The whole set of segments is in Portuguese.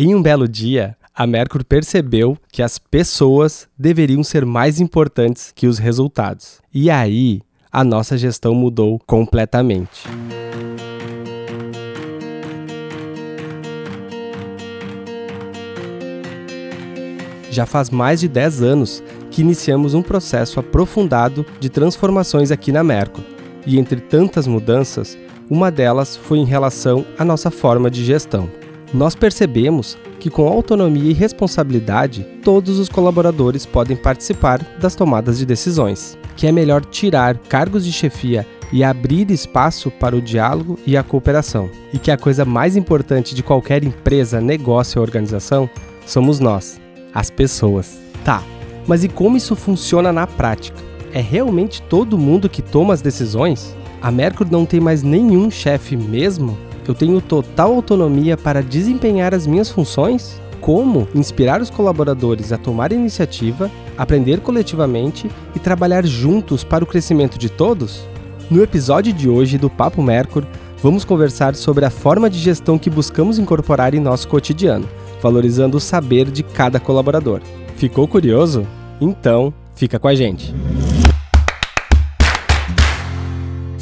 Em um belo dia, a Mercury percebeu que as pessoas deveriam ser mais importantes que os resultados. E aí, a nossa gestão mudou completamente. Já faz mais de 10 anos que iniciamos um processo aprofundado de transformações aqui na Merco. E entre tantas mudanças, uma delas foi em relação à nossa forma de gestão. Nós percebemos que, com autonomia e responsabilidade, todos os colaboradores podem participar das tomadas de decisões, que é melhor tirar cargos de chefia e abrir espaço para o diálogo e a cooperação, e que a coisa mais importante de qualquer empresa, negócio ou organização somos nós, as pessoas. Tá, mas e como isso funciona na prática? É realmente todo mundo que toma as decisões? A Mercury não tem mais nenhum chefe mesmo? Eu tenho total autonomia para desempenhar as minhas funções? Como inspirar os colaboradores a tomar iniciativa, aprender coletivamente e trabalhar juntos para o crescimento de todos? No episódio de hoje do Papo Mercury, vamos conversar sobre a forma de gestão que buscamos incorporar em nosso cotidiano, valorizando o saber de cada colaborador. Ficou curioso? Então, fica com a gente.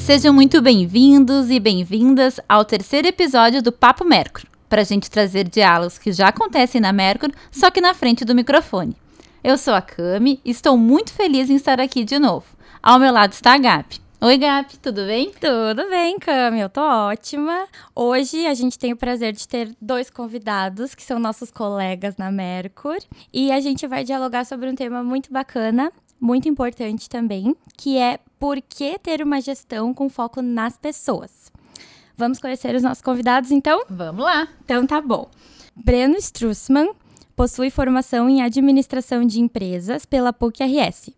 Sejam muito bem-vindos e bem-vindas ao terceiro episódio do Papo Mercury, para a gente trazer diálogos que já acontecem na Mercury, só que na frente do microfone. Eu sou a Cami e estou muito feliz em estar aqui de novo. Ao meu lado está a Gabi. Oi, Gabi, tudo bem? Tudo bem, Cami, eu tô ótima. Hoje a gente tem o prazer de ter dois convidados que são nossos colegas na Mercur e a gente vai dialogar sobre um tema muito bacana, muito importante também, que é por que ter uma gestão com foco nas pessoas. Vamos conhecer os nossos convidados, então? Vamos lá. Então tá bom. Breno Strussman possui formação em administração de empresas pela PUC-RS,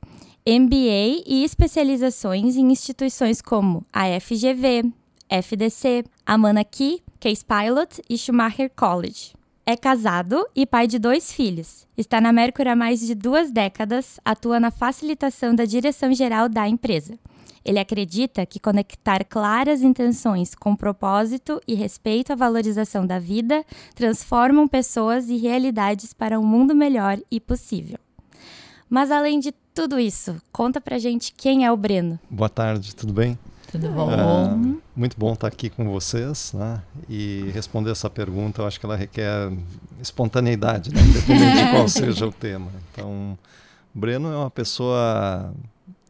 MBA e especializações em instituições como a FGV, FDC, Amanaki, Case Pilot e Schumacher College. É casado e pai de dois filhos. Está na Mercury há mais de duas décadas, atua na facilitação da direção geral da empresa. Ele acredita que conectar claras intenções com propósito e respeito à valorização da vida transformam pessoas e realidades para um mundo melhor e possível. Mas além de tudo isso, conta pra gente quem é o Breno. Boa tarde, tudo bem? Tudo bom? É, muito bom estar aqui com vocês, né? E responder essa pergunta, eu acho que ela requer espontaneidade, né? independente de qual seja o tema. Então, Breno é uma pessoa,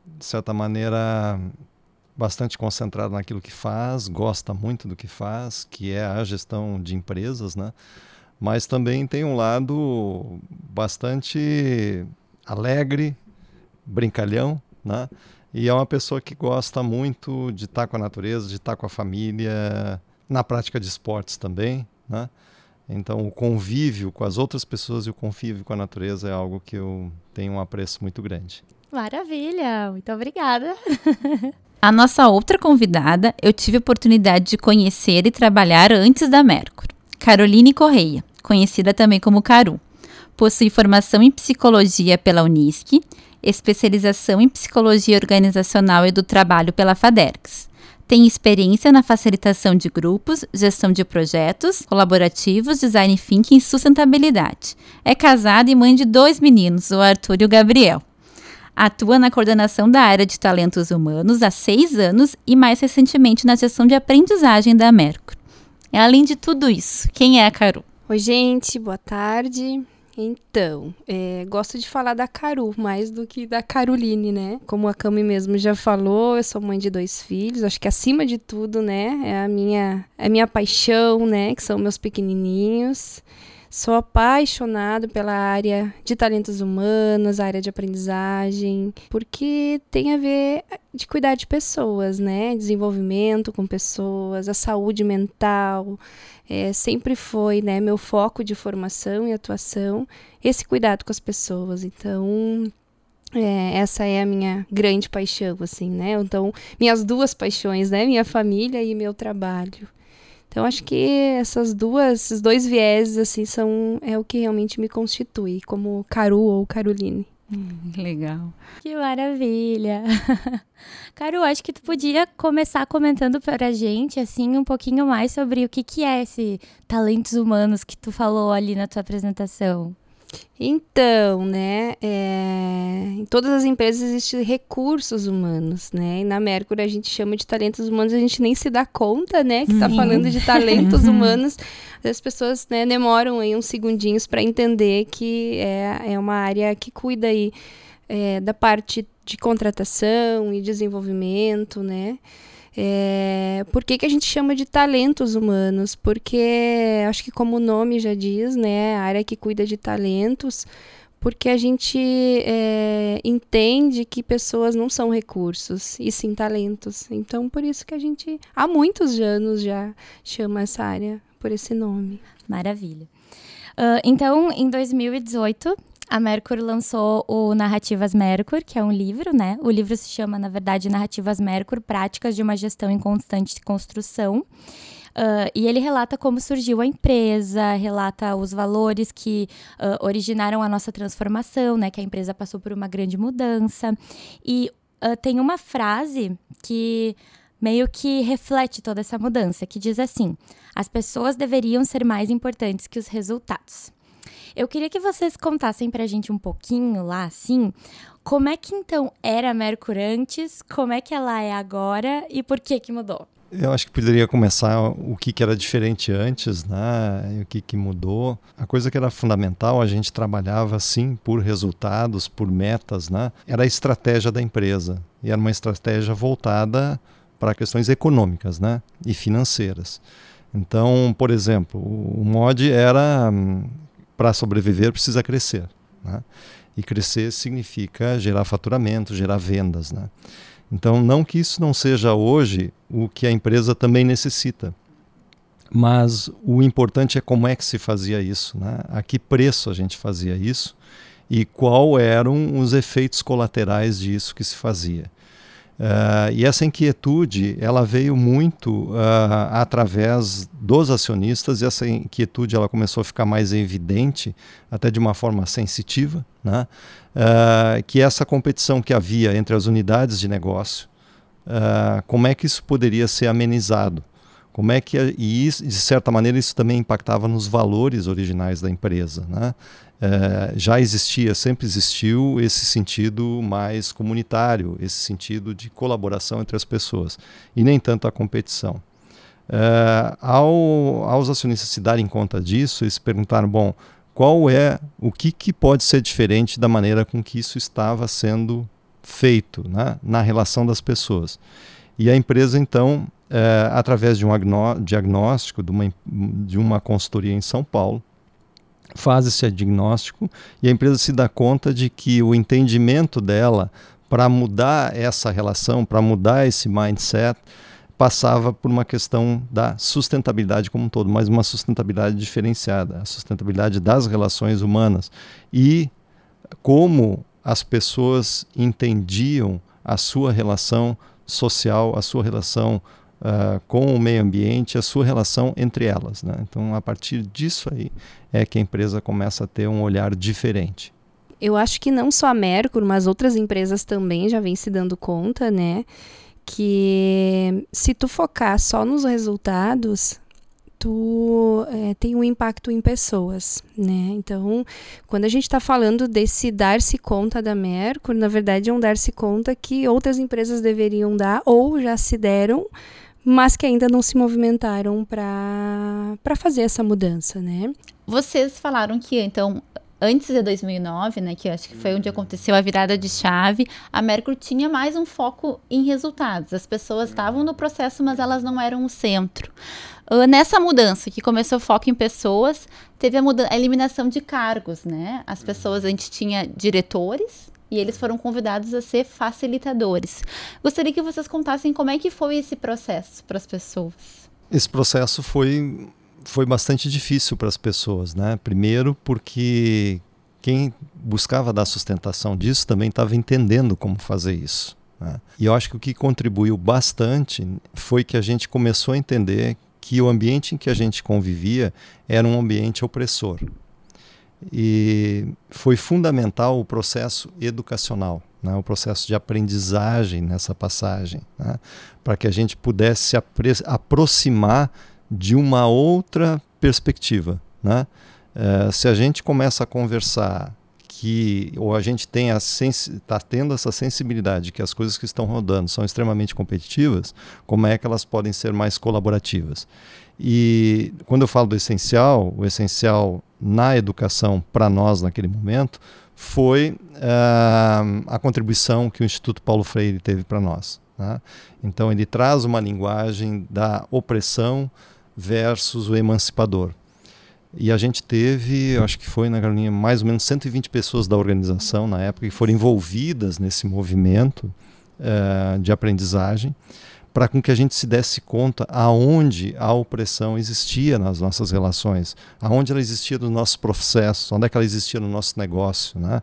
de certa maneira, bastante concentrada naquilo que faz, gosta muito do que faz, que é a gestão de empresas, né? Mas também tem um lado bastante alegre, brincalhão, né? E é uma pessoa que gosta muito de estar com a natureza, de estar com a família, na prática de esportes também, né? Então, o convívio com as outras pessoas e o convívio com a natureza é algo que eu tenho um apreço muito grande. Maravilha, muito obrigada. A nossa outra convidada eu tive a oportunidade de conhecer e trabalhar antes da Mercury, Caroline Correia, conhecida também como Caru. Possui formação em psicologia pela Unisc especialização em psicologia organizacional e do trabalho pela FADERGS. Tem experiência na facilitação de grupos, gestão de projetos colaborativos, design thinking e sustentabilidade. É casada e mãe de dois meninos, o Arthur e o Gabriel. Atua na coordenação da área de talentos humanos há seis anos e, mais recentemente, na gestão de aprendizagem da Mercury. Além de tudo isso, quem é a Caru? Oi, gente, boa tarde. Então, é, gosto de falar da Caru mais do que da Caroline, né? Como a Cami mesmo já falou, eu sou mãe de dois filhos. Acho que acima de tudo, né, é a minha, é a minha paixão, né, que são meus pequenininhos. Sou apaixonado pela área de talentos humanos, área de aprendizagem, porque tem a ver de cuidar de pessoas, né? Desenvolvimento com pessoas, a saúde mental. É, sempre foi né, meu foco de formação e atuação, esse cuidado com as pessoas. Então, é, essa é a minha grande paixão, assim, né? Então, minhas duas paixões, né? Minha família e meu trabalho. Então acho que essas duas, esses dois vieses assim são é o que realmente me constitui como Caru ou Caroline. Legal. Que maravilha. Caro, acho que tu podia começar comentando para a gente, assim, um pouquinho mais sobre o que, que é esse talentos humanos que tu falou ali na tua apresentação. Então, né, é, em todas as empresas existem recursos humanos, né, e na Mercury a gente chama de talentos humanos, a gente nem se dá conta, né, que está falando de talentos humanos, as pessoas, né, demoram aí uns segundinhos para entender que é, é uma área que cuida aí é, da parte de contratação e desenvolvimento, né, é, por que, que a gente chama de talentos humanos? Porque acho que como o nome já diz, né, a área que cuida de talentos, porque a gente é, entende que pessoas não são recursos, e sim talentos. Então, por isso que a gente, há muitos anos já, chama essa área por esse nome. Maravilha. Uh, então, em 2018, a Mercury lançou o Narrativas Mercury, que é um livro, né? O livro se chama, na verdade, Narrativas Mercury Práticas de uma Gestão em Constante Construção. Uh, e ele relata como surgiu a empresa, relata os valores que uh, originaram a nossa transformação, né? Que a empresa passou por uma grande mudança. E uh, tem uma frase que meio que reflete toda essa mudança, que diz assim: as pessoas deveriam ser mais importantes que os resultados. Eu queria que vocês contassem pra gente um pouquinho lá, assim, como é que então era a Mercury antes, como é que ela é agora e por que que mudou? Eu acho que poderia começar o que, que era diferente antes, né? E o que, que mudou. A coisa que era fundamental, a gente trabalhava sim por resultados, por metas, né? Era a estratégia da empresa. E era uma estratégia voltada para questões econômicas, né? E financeiras. Então, por exemplo, o mod era hum, para sobreviver precisa crescer. Né? E crescer significa gerar faturamento, gerar vendas. Né? Então, não que isso não seja hoje o que a empresa também necessita, mas o importante é como é que se fazia isso, né? a que preço a gente fazia isso e qual eram os efeitos colaterais disso que se fazia. Uh, e essa inquietude ela veio muito uh, através dos acionistas e essa inquietude ela começou a ficar mais evidente até de uma forma sensitiva, né? Uh, que essa competição que havia entre as unidades de negócio, como é que isso poderia ser amenizado? Como é que e isso, de certa maneira isso também impactava nos valores originais da empresa, né? É, já existia, sempre existiu esse sentido mais comunitário, esse sentido de colaboração entre as pessoas, e nem tanto a competição. É, ao, aos acionistas se darem conta disso, eles perguntaram: bom, qual é o que, que pode ser diferente da maneira com que isso estava sendo feito né, na relação das pessoas? E a empresa, então, é, através de um diagnóstico de uma, de uma consultoria em São Paulo, faz esse diagnóstico e a empresa se dá conta de que o entendimento dela para mudar essa relação, para mudar esse mindset, passava por uma questão da sustentabilidade como um todo, mas uma sustentabilidade diferenciada, a sustentabilidade das relações humanas. E como as pessoas entendiam a sua relação social, a sua relação uh, com o meio ambiente, a sua relação entre elas. Né? Então, a partir disso aí é que a empresa começa a ter um olhar diferente. Eu acho que não só a Mercury, mas outras empresas também já vêm se dando conta, né? Que se tu focar só nos resultados, tu é, tem um impacto em pessoas, né? Então, quando a gente está falando desse dar-se conta da Mercury, na verdade é um dar-se conta que outras empresas deveriam dar ou já se deram, mas que ainda não se movimentaram para fazer essa mudança, né? Vocês falaram que, então, antes de 2009, né, que acho que foi onde aconteceu a virada de chave, a Mercury tinha mais um foco em resultados. As pessoas estavam no processo, mas elas não eram o centro. Uh, nessa mudança, que começou o foco em pessoas, teve a, a eliminação de cargos, né? As pessoas, a gente tinha diretores, e eles foram convidados a ser facilitadores. Gostaria que vocês contassem como é que foi esse processo para as pessoas. Esse processo foi foi bastante difícil para as pessoas, né? Primeiro porque quem buscava dar sustentação disso também estava entendendo como fazer isso. Né? E eu acho que o que contribuiu bastante foi que a gente começou a entender que o ambiente em que a gente convivia era um ambiente opressor. E foi fundamental o processo educacional, né, o processo de aprendizagem nessa passagem, né, para que a gente pudesse se aproximar de uma outra perspectiva. Né? É, se a gente começa a conversar que ou a gente tem está tendo essa sensibilidade que as coisas que estão rodando são extremamente competitivas, como é que elas podem ser mais colaborativas? E quando eu falo do essencial, o essencial na educação para nós naquele momento foi uh, a contribuição que o Instituto Paulo Freire teve para nós. Né? Então ele traz uma linguagem da opressão versus o emancipador. E a gente teve, acho que foi na Carolina, mais ou menos 120 pessoas da organização na época que foram envolvidas nesse movimento uh, de aprendizagem para com que a gente se desse conta aonde a opressão existia nas nossas relações, aonde ela existia nos nossos processos, onde é que ela existia no nosso negócio, né?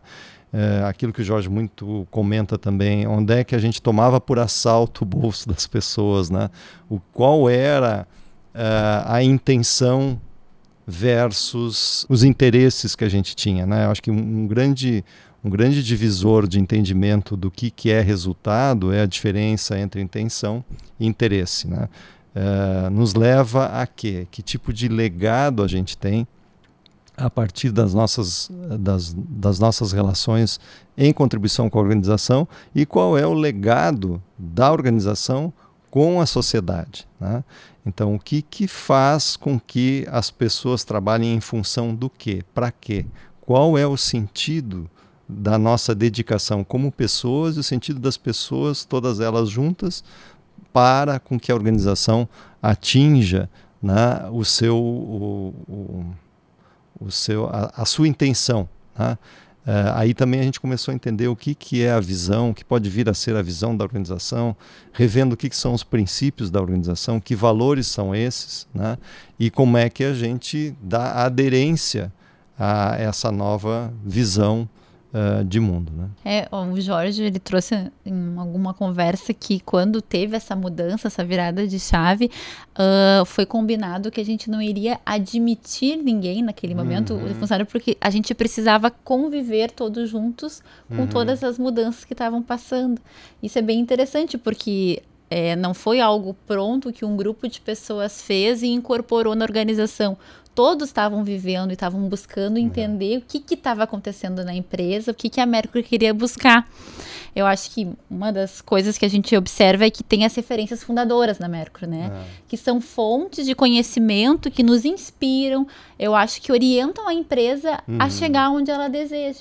É, aquilo que o Jorge muito comenta também, onde é que a gente tomava por assalto o bolso das pessoas, né? O qual era uh, a intenção versus os interesses que a gente tinha, né? Eu acho que um, um grande um grande divisor de entendimento do que, que é resultado é a diferença entre intenção e interesse. Né? Uh, nos leva a quê? Que tipo de legado a gente tem a partir das nossas, das, das nossas relações em contribuição com a organização e qual é o legado da organização com a sociedade. Né? Então, o que, que faz com que as pessoas trabalhem em função do quê? Para quê? Qual é o sentido da nossa dedicação como pessoas e o sentido das pessoas, todas elas juntas, para com que a organização atinja né, o seu, o, o, o seu, a, a, sua intenção. Né? Uh, aí também a gente começou a entender o que, que é a visão, o que pode vir a ser a visão da organização, revendo o que, que são os princípios da organização, que valores são esses, né? e como é que a gente dá aderência a essa nova visão uh, de mundo. Né? É, o Jorge ele trouxe em alguma conversa que quando teve essa mudança, essa virada de chave, uh, foi combinado que a gente não iria admitir ninguém naquele momento, uhum. o funcionário, porque a gente precisava conviver todos juntos com uhum. todas as mudanças que estavam passando. Isso é bem interessante, porque é, não foi algo pronto que um grupo de pessoas fez e incorporou na organização todos estavam vivendo e estavam buscando entender uhum. o que estava acontecendo na empresa, o que, que a Mercury queria buscar. Eu acho que uma das coisas que a gente observa é que tem as referências fundadoras na Mercury, né? É. Que são fontes de conhecimento que nos inspiram, eu acho que orientam a empresa uhum. a chegar onde ela deseja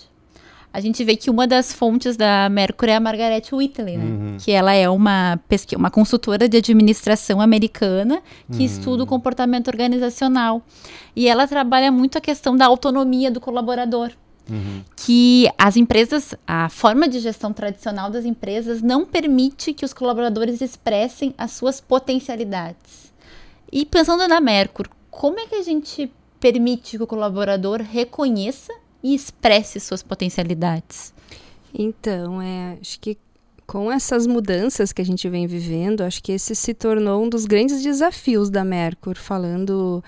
a gente vê que uma das fontes da Mercury é a Margaret Whitley, né? Uhum. Que ela é uma, uma consultora de administração americana que uhum. estuda o comportamento organizacional. E ela trabalha muito a questão da autonomia do colaborador. Uhum. Que as empresas, a forma de gestão tradicional das empresas não permite que os colaboradores expressem as suas potencialidades. E pensando na Mercury, como é que a gente permite que o colaborador reconheça e expresse suas potencialidades? Então, é, acho que com essas mudanças que a gente vem vivendo, acho que esse se tornou um dos grandes desafios da Mercur, falando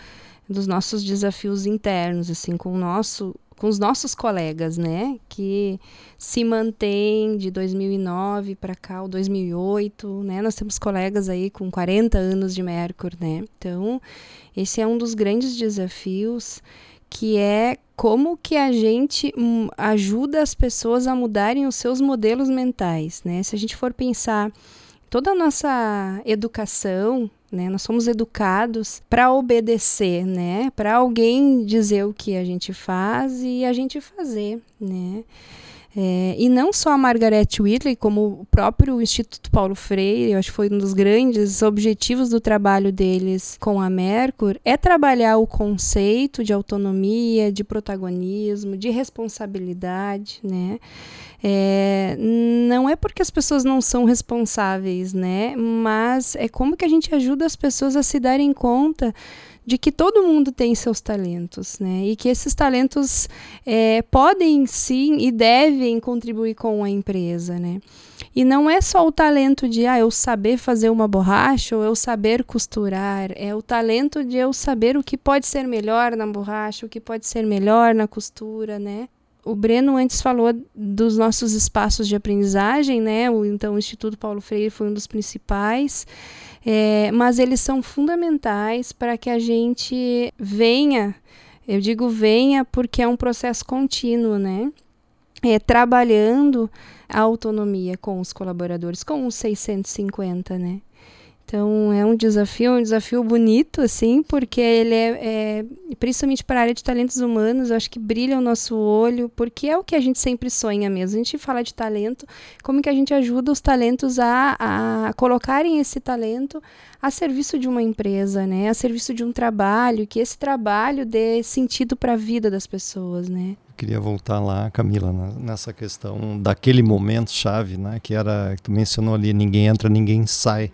dos nossos desafios internos, assim, com o nosso com os nossos colegas, né, que se mantém de 2009 para cá, o 2008, né? Nós temos colegas aí com 40 anos de Mercur, né? Então, esse é um dos grandes desafios que é como que a gente hum, ajuda as pessoas a mudarem os seus modelos mentais, né? Se a gente for pensar toda a nossa educação, né? Nós somos educados para obedecer, né? Para alguém dizer o que a gente faz e a gente fazer, né? É, e não só a Margaret Whitley, como o próprio Instituto Paulo Freire, eu acho que foi um dos grandes objetivos do trabalho deles com a Mercur, é trabalhar o conceito de autonomia, de protagonismo, de responsabilidade, né? É, não é porque as pessoas não são responsáveis, né? Mas é como que a gente ajuda as pessoas a se darem conta de que todo mundo tem seus talentos, né? E que esses talentos é, podem sim e devem contribuir com a empresa, né? E não é só o talento de ah, eu saber fazer uma borracha ou eu saber costurar, é o talento de eu saber o que pode ser melhor na borracha, o que pode ser melhor na costura, né? O Breno antes falou dos nossos espaços de aprendizagem, né? O, então o Instituto Paulo Freire foi um dos principais. É, mas eles são fundamentais para que a gente venha, eu digo venha porque é um processo contínuo, né? É, trabalhando a autonomia com os colaboradores, com os 650, né? Então é um desafio, um desafio bonito, assim, porque ele é, é principalmente para a área de talentos humanos, eu acho que brilha o nosso olho, porque é o que a gente sempre sonha mesmo. A gente fala de talento, como que a gente ajuda os talentos a, a colocarem esse talento a serviço de uma empresa, né? A serviço de um trabalho, que esse trabalho dê sentido para a vida das pessoas, né? queria voltar lá, Camila, nessa questão daquele momento chave, né, que era que tu mencionou ali, ninguém entra, ninguém sai.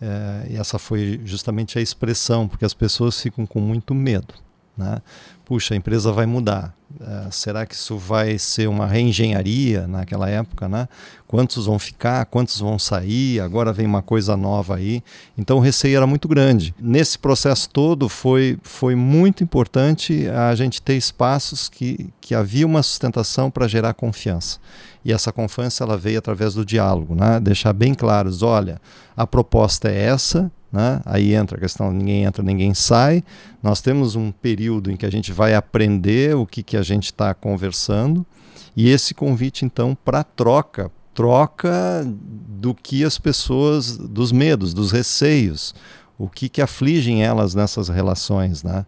É, e essa foi justamente a expressão, porque as pessoas ficam com muito medo. Né? Puxa, a empresa vai mudar. É, será que isso vai ser uma reengenharia naquela época? Né? Quantos vão ficar? Quantos vão sair? Agora vem uma coisa nova aí. Então o receio era muito grande. Nesse processo todo foi, foi muito importante a gente ter espaços que, que havia uma sustentação para gerar confiança e essa confiança ela veio através do diálogo, né? deixar bem claros, olha, a proposta é essa, né? aí entra a questão, ninguém entra, ninguém sai, nós temos um período em que a gente vai aprender o que, que a gente está conversando, e esse convite então para troca, troca do que as pessoas, dos medos, dos receios, o que, que afligem elas nessas relações, né?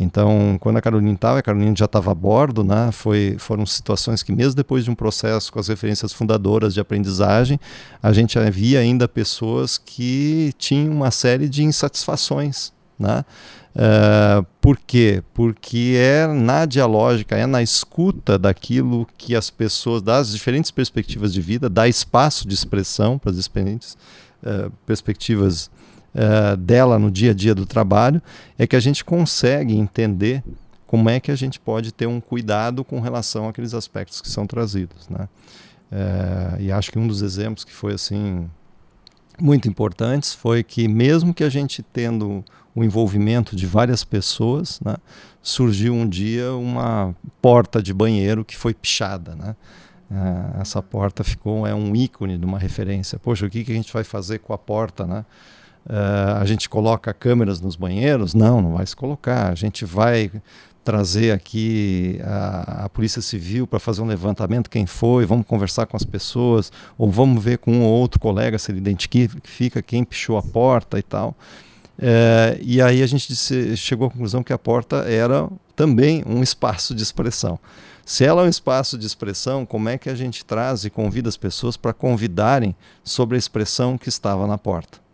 Então, quando a Carolina estava, a Carolina já estava a bordo, né? Foi, foram situações que, mesmo depois de um processo com as referências fundadoras de aprendizagem, a gente havia ainda pessoas que tinham uma série de insatisfações, né? Uh, por quê? Porque é na dialógica, é na escuta daquilo que as pessoas, das diferentes perspectivas de vida, dá espaço de expressão para as diferentes uh, perspectivas uh, dela no dia a dia do trabalho, é que a gente consegue entender como é que a gente pode ter um cuidado com relação àqueles aspectos que são trazidos. Né? Uh, e acho que um dos exemplos que foi assim muito importantes foi que mesmo que a gente tendo o envolvimento de várias pessoas, né, surgiu um dia uma porta de banheiro que foi pichada, né? Uh, essa porta ficou é um ícone de uma referência. Poxa, o que, que a gente vai fazer com a porta, né? Uh, a gente coloca câmeras nos banheiros? Não, não vai se colocar. A gente vai trazer aqui a, a Polícia Civil para fazer um levantamento, quem foi, vamos conversar com as pessoas, ou vamos ver com um ou outro colega se ele identifica quem pichou a porta e tal. Uh, e aí a gente disse, chegou à conclusão que a porta era também um espaço de expressão. Se ela é um espaço de expressão, como é que a gente traz e convida as pessoas para convidarem sobre a expressão que estava na porta?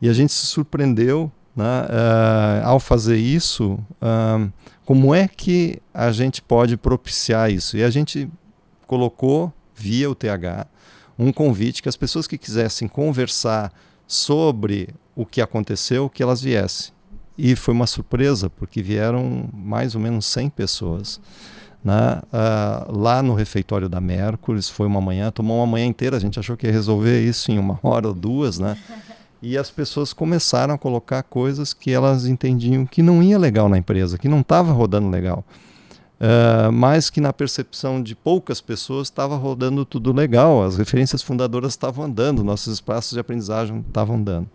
E a gente se surpreendeu né, uh, ao fazer isso, uh, como é que a gente pode propiciar isso? E a gente colocou via o TH um convite que as pessoas que quisessem conversar sobre o que aconteceu, que elas viessem. E foi uma surpresa, porque vieram mais ou menos 100 pessoas. Né? Uh, lá no refeitório da Mercury, foi uma manhã, tomou uma manhã inteira, a gente achou que ia resolver isso em uma hora ou duas, né? E as pessoas começaram a colocar coisas que elas entendiam que não ia legal na empresa, que não estava rodando legal. Uh, mas que na percepção de poucas pessoas estava rodando tudo legal, as referências fundadoras estavam andando, nossos espaços de aprendizagem estavam andando.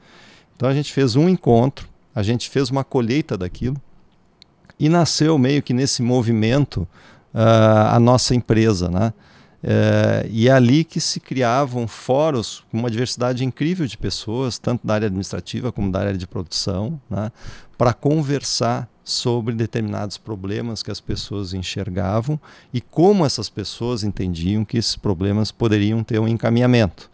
Então a gente fez um encontro, a gente fez uma colheita daquilo e nasceu meio que nesse movimento uh, a nossa empresa, né? É, e é ali que se criavam fóruns com uma diversidade incrível de pessoas, tanto da área administrativa como da área de produção, né, para conversar sobre determinados problemas que as pessoas enxergavam e como essas pessoas entendiam que esses problemas poderiam ter um encaminhamento.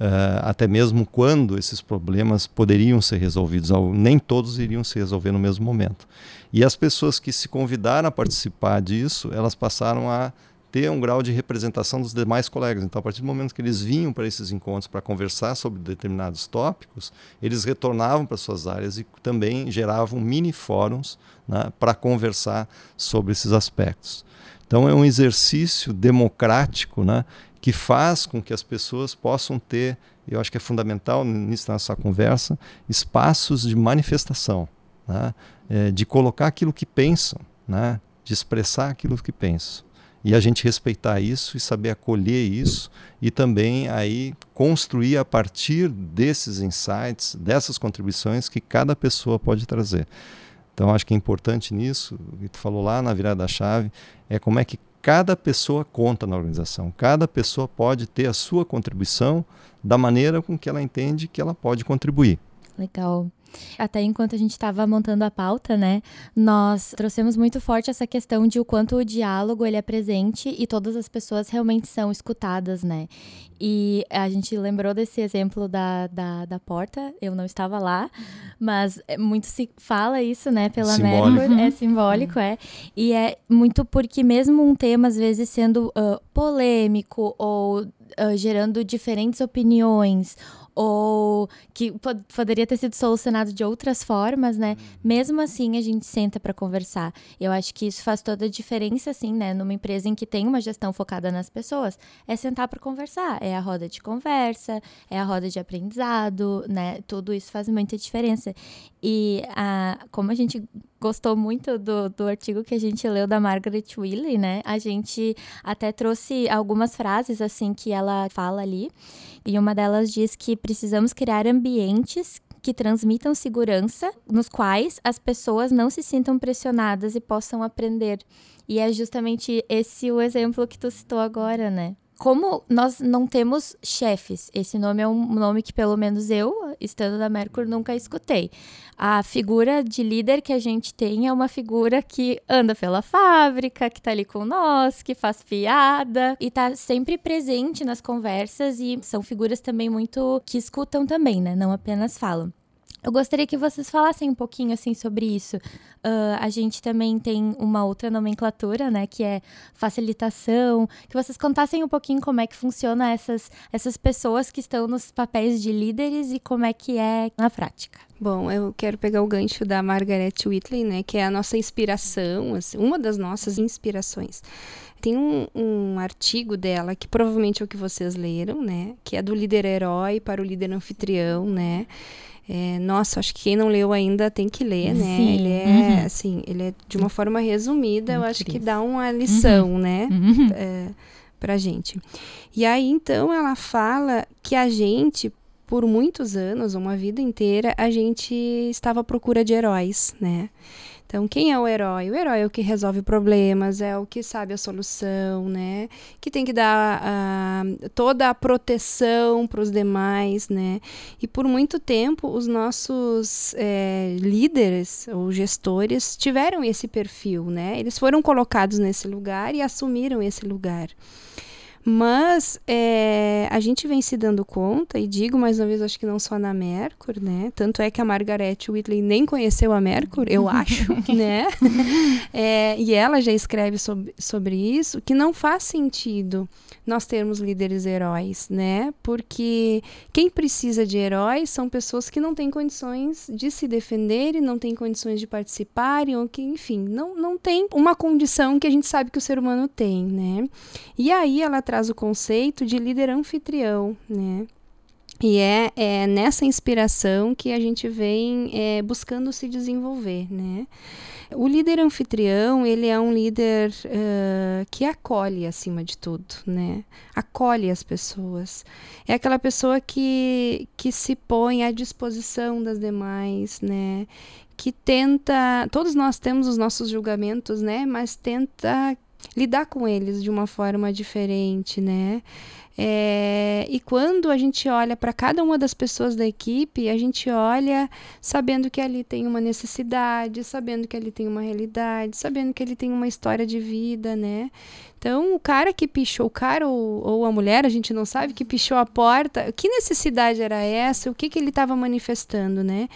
Uh, até mesmo quando esses problemas poderiam ser resolvidos, nem todos iriam se resolver no mesmo momento. E as pessoas que se convidaram a participar disso, elas passaram a ter um grau de representação dos demais colegas. Então, a partir do momento que eles vinham para esses encontros para conversar sobre determinados tópicos, eles retornavam para suas áreas e também geravam mini fóruns né, para conversar sobre esses aspectos. Então, é um exercício democrático né, que faz com que as pessoas possam ter, eu acho que é fundamental nisso na nossa conversa, espaços de manifestação, né, é, de colocar aquilo que pensam, né, de expressar aquilo que pensam e a gente respeitar isso e saber acolher isso e também aí construir a partir desses insights, dessas contribuições que cada pessoa pode trazer. Então acho que é importante nisso, e tu falou lá na virada da chave, é como é que cada pessoa conta na organização, cada pessoa pode ter a sua contribuição da maneira com que ela entende que ela pode contribuir. Legal. Até enquanto a gente estava montando a pauta, né, nós trouxemos muito forte essa questão de o quanto o diálogo ele é presente e todas as pessoas realmente são escutadas, né? E a gente lembrou desse exemplo da, da, da porta, eu não estava lá, mas é muito se fala isso, né, pela Mercury, é simbólico, é. E é muito porque mesmo um tema, às vezes, sendo uh, polêmico ou uh, gerando diferentes opiniões ou que poderia ter sido solucionado de outras formas, né? Uhum. Mesmo assim, a gente senta para conversar. Eu acho que isso faz toda a diferença, assim, né? Numa empresa em que tem uma gestão focada nas pessoas, é sentar para conversar. É a roda de conversa, é a roda de aprendizado, né? Tudo isso faz muita diferença. E a, como a gente gostou muito do, do artigo que a gente leu da Margaret Willey, né? A gente até trouxe algumas frases, assim, que ela fala ali. E uma delas diz que precisamos criar ambientes que transmitam segurança, nos quais as pessoas não se sintam pressionadas e possam aprender. E é justamente esse o exemplo que tu citou agora, né? Como nós não temos chefes, esse nome é um nome que pelo menos eu, estando na Mercury, nunca escutei. A figura de líder que a gente tem é uma figura que anda pela fábrica, que tá ali com nós, que faz piada e tá sempre presente nas conversas e são figuras também muito que escutam também, né? Não apenas falam. Eu gostaria que vocês falassem um pouquinho assim sobre isso. Uh, a gente também tem uma outra nomenclatura, né, que é facilitação. Que vocês contassem um pouquinho como é que funciona essas, essas pessoas que estão nos papéis de líderes e como é que é na prática. Bom, eu quero pegar o gancho da Margaret Whitley, né, que é a nossa inspiração, assim, uma das nossas inspirações. Tem um, um, artigo dela que provavelmente é o que vocês leram, né, que é do líder herói para o líder anfitrião, né. É, nossa, acho que quem não leu ainda tem que ler, né? Sim. Ele é, uhum. assim, ele é de uma forma resumida, eu acho que dá uma lição, uhum. né? Uhum. É, pra gente. E aí, então, ela fala que a gente, por muitos anos, uma vida inteira, a gente estava à procura de heróis, né? Então, quem é o herói? O herói é o que resolve problemas, é o que sabe a solução, né? Que tem que dar uh, toda a proteção para os demais, né? E por muito tempo, os nossos é, líderes ou gestores tiveram esse perfil, né? Eles foram colocados nesse lugar e assumiram esse lugar. Mas é, a gente vem se dando conta, e digo mais uma vez, acho que não só na Mercury, né? Tanto é que a Margaret Whitley nem conheceu a Mercury, eu acho, né? É, e ela já escreve sobre, sobre isso, que não faz sentido nós termos líderes heróis, né? Porque quem precisa de heróis são pessoas que não têm condições de se defenderem, não têm condições de participarem, ou que, enfim, não, não tem uma condição que a gente sabe que o ser humano tem, né? E aí ela traz o conceito de líder anfitrião, né? E é, é nessa inspiração que a gente vem é, buscando se desenvolver, né? O líder anfitrião, ele é um líder uh, que acolhe acima de tudo, né? Acolhe as pessoas. É aquela pessoa que, que se põe à disposição das demais, né? Que tenta... Todos nós temos os nossos julgamentos, né? Mas tenta lidar com eles de uma forma diferente, né? É, e quando a gente olha para cada uma das pessoas da equipe, a gente olha sabendo que ali tem uma necessidade, sabendo que ali tem uma realidade, sabendo que ele tem uma história de vida, né? Então, o cara que pichou, o cara ou, ou a mulher, a gente não sabe, que pichou a porta, que necessidade era essa? O que, que ele estava manifestando, né?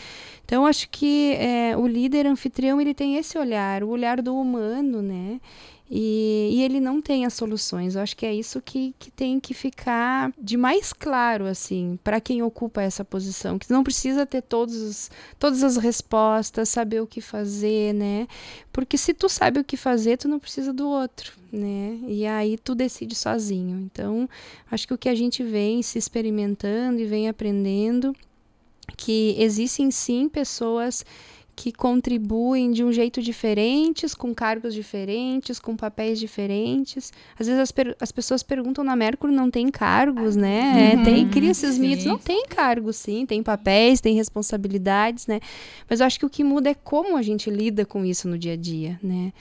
Então, acho que é, o líder anfitrião, ele tem esse olhar, o olhar do humano, né? E, e, ele não tem as soluções. Eu acho que é isso que, que tem que ficar de mais claro, assim, para quem ocupa essa posição. Que não precisa ter todos os, todas as respostas, saber o que fazer, né? Porque se tu sabe o que fazer, tu não precisa do outro, né? E aí tu decide sozinho. Então, acho que o que a gente vem se experimentando e vem aprendendo, que existem sim pessoas que contribuem de um jeito diferentes, com cargos diferentes, com papéis diferentes. Às vezes as, as pessoas perguntam na Mercury não tem cargos, né? Uhum, é, tem, cria esses sim. mitos. Não tem cargos, sim, tem papéis, tem responsabilidades, né? Mas eu acho que o que muda é como a gente lida com isso no dia a dia, né?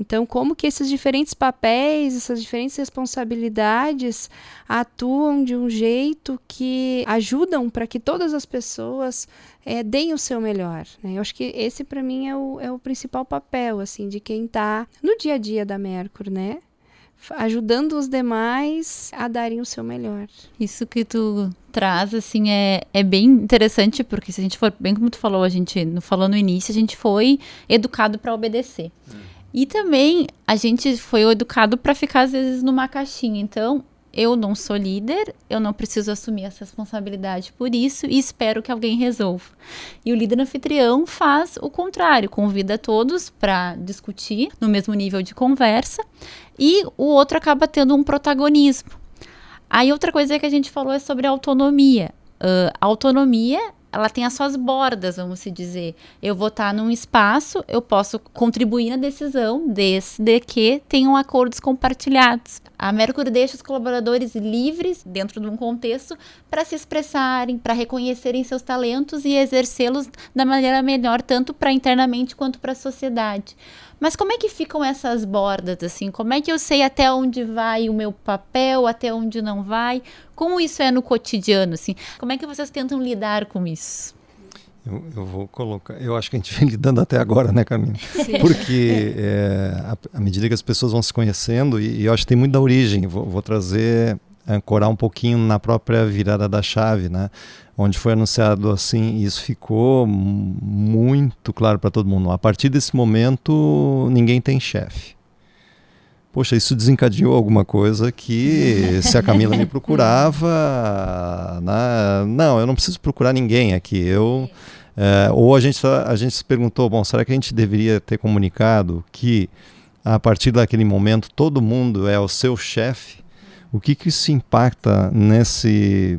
Então, como que esses diferentes papéis, essas diferentes responsabilidades atuam de um jeito que ajudam para que todas as pessoas é, deem o seu melhor. Né? Eu acho que esse, para mim, é o, é o principal papel assim de quem está no dia a dia da Mercury, né? ajudando os demais a darem o seu melhor. Isso que tu traz, assim, é, é bem interessante, porque se a gente for, bem como tu falou, a gente, no, falou no início, a gente foi educado para obedecer. Hum. E também a gente foi educado para ficar às vezes numa caixinha. Então, eu não sou líder, eu não preciso assumir essa responsabilidade por isso e espero que alguém resolva. E o líder anfitrião faz o contrário, convida todos para discutir no mesmo nível de conversa e o outro acaba tendo um protagonismo. Aí outra coisa que a gente falou é sobre autonomia. Uh, autonomia ela tem as suas bordas, vamos se dizer. Eu vou estar num espaço, eu posso contribuir na decisão desde que tenham acordos compartilhados. A Mercury deixa os colaboradores livres, dentro de um contexto, para se expressarem, para reconhecerem seus talentos e exercê-los da maneira melhor, tanto para internamente quanto para a sociedade. Mas como é que ficam essas bordas, assim? Como é que eu sei até onde vai o meu papel, até onde não vai? Como isso é no cotidiano, assim? Como é que vocês tentam lidar com isso? Eu, eu vou colocar. Eu acho que a gente vem lidando até agora, né, Carminha? Porque é, à medida que as pessoas vão se conhecendo, e, e, eu acho que tem muito da origem, vou, vou trazer, ancorar um pouquinho na própria virada da chave, né? onde foi anunciado assim, e isso ficou muito claro para todo mundo. A partir desse momento, ninguém tem chefe. Poxa, isso desencadeou alguma coisa que se a Camila me procurava, né, não, eu não preciso procurar ninguém aqui. Eu é, ou a gente a gente se perguntou, bom, será que a gente deveria ter comunicado que a partir daquele momento todo mundo é o seu chefe? O que que isso impacta nesse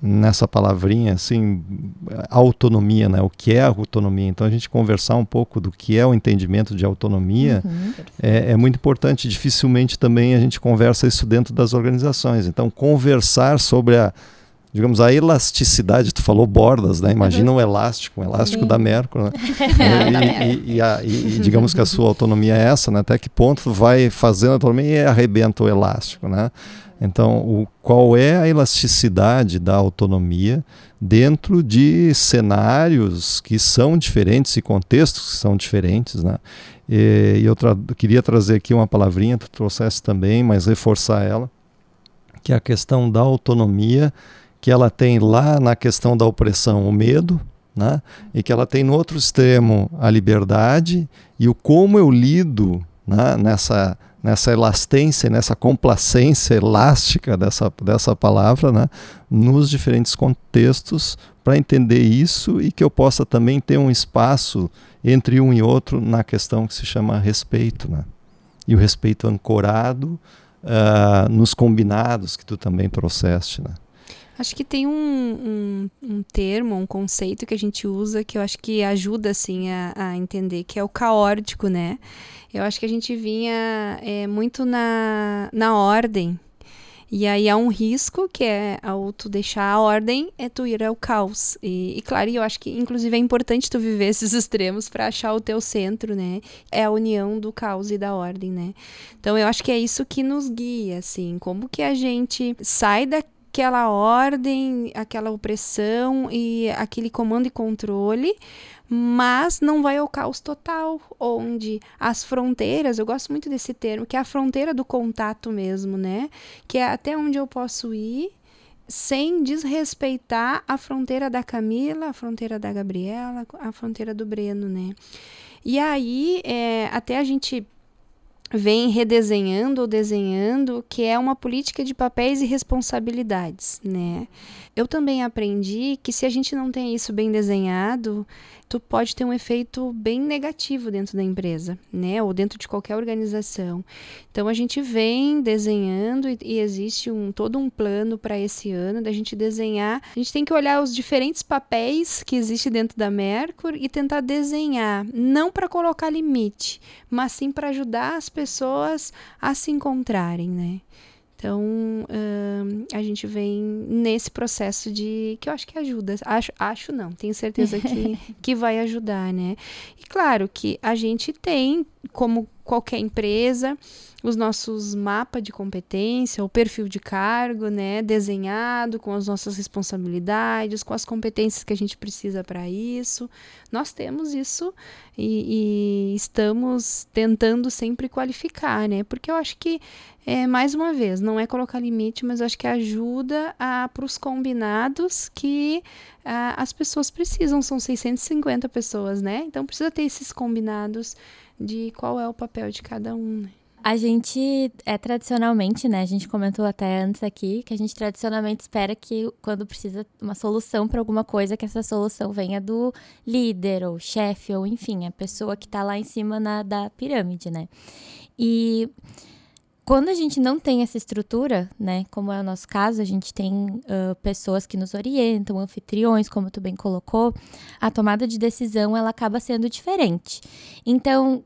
nessa palavrinha assim autonomia né? O que é a autonomia? Então a gente conversar um pouco do que é o entendimento de autonomia uhum, é, é, muito importante. Dificilmente também a gente conversa isso dentro das organizações. Então conversar sobre a digamos a elasticidade tu falou bordas né imagina uhum. um elástico um elástico Sim. da Mercury né? e, e, e, a, e, digamos que a sua autonomia é essa né até que ponto vai fazendo a autonomia e arrebenta o elástico né então, o, qual é a elasticidade da autonomia dentro de cenários que são diferentes e contextos que são diferentes, né? E, e eu tra queria trazer aqui uma palavrinha, tu trouxesse também, mas reforçar ela, que é a questão da autonomia, que ela tem lá na questão da opressão o medo, né? e que ela tem no outro extremo a liberdade e o como eu lido né? nessa nessa elastência, nessa complacência elástica dessa, dessa palavra, né, nos diferentes contextos, para entender isso e que eu possa também ter um espaço entre um e outro na questão que se chama respeito. Né? E o respeito ancorado uh, nos combinados que tu também trouxeste. Né? Acho que tem um, um, um, termo, um conceito que a gente usa que eu acho que ajuda assim a, a entender, que é o caótico, né? Eu acho que a gente vinha é, muito na, na ordem. E aí há um risco, que é ao tu deixar a ordem, é tu ir ao caos. E, e claro, eu acho que inclusive é importante tu viver esses extremos para achar o teu centro, né? É a união do caos e da ordem, né? Então eu acho que é isso que nos guia, assim, como que a gente sai daquela ordem, aquela opressão e aquele comando e controle mas não vai ao caos total, onde as fronteiras, eu gosto muito desse termo, que é a fronteira do contato mesmo, né? Que é até onde eu posso ir sem desrespeitar a fronteira da Camila, a fronteira da Gabriela, a fronteira do Breno, né? E aí, é, até a gente vem redesenhando ou desenhando, que é uma política de papéis e responsabilidades, né? Eu também aprendi que se a gente não tem isso bem desenhado, tu pode ter um efeito bem negativo dentro da empresa, né? Ou dentro de qualquer organização. Então a gente vem desenhando e, e existe um todo um plano para esse ano da gente desenhar. A gente tem que olhar os diferentes papéis que existem dentro da Mercur e tentar desenhar, não para colocar limite, mas sim para ajudar as pessoas a se encontrarem, né? Então, a gente vem nesse processo de que eu acho que ajuda. Acho, acho não, tenho certeza que, que vai ajudar, né? E claro que a gente tem, como qualquer empresa, os nossos mapas de competência, o perfil de cargo, né, desenhado com as nossas responsabilidades, com as competências que a gente precisa para isso. Nós temos isso e, e, estamos tentando sempre qualificar, né? Porque eu acho que é, mais uma vez, não é colocar limite, mas acho que ajuda para os combinados que a, as pessoas precisam. São 650 pessoas, né? Então precisa ter esses combinados de qual é o papel de cada um. Né? A gente é tradicionalmente, né? A gente comentou até antes aqui que a gente tradicionalmente espera que quando precisa uma solução para alguma coisa, que essa solução venha do líder ou chefe ou enfim, a pessoa que está lá em cima na, da pirâmide, né? E quando a gente não tem essa estrutura, né, como é o nosso caso, a gente tem uh, pessoas que nos orientam, anfitriões, como tu bem colocou, a tomada de decisão ela acaba sendo diferente. Então,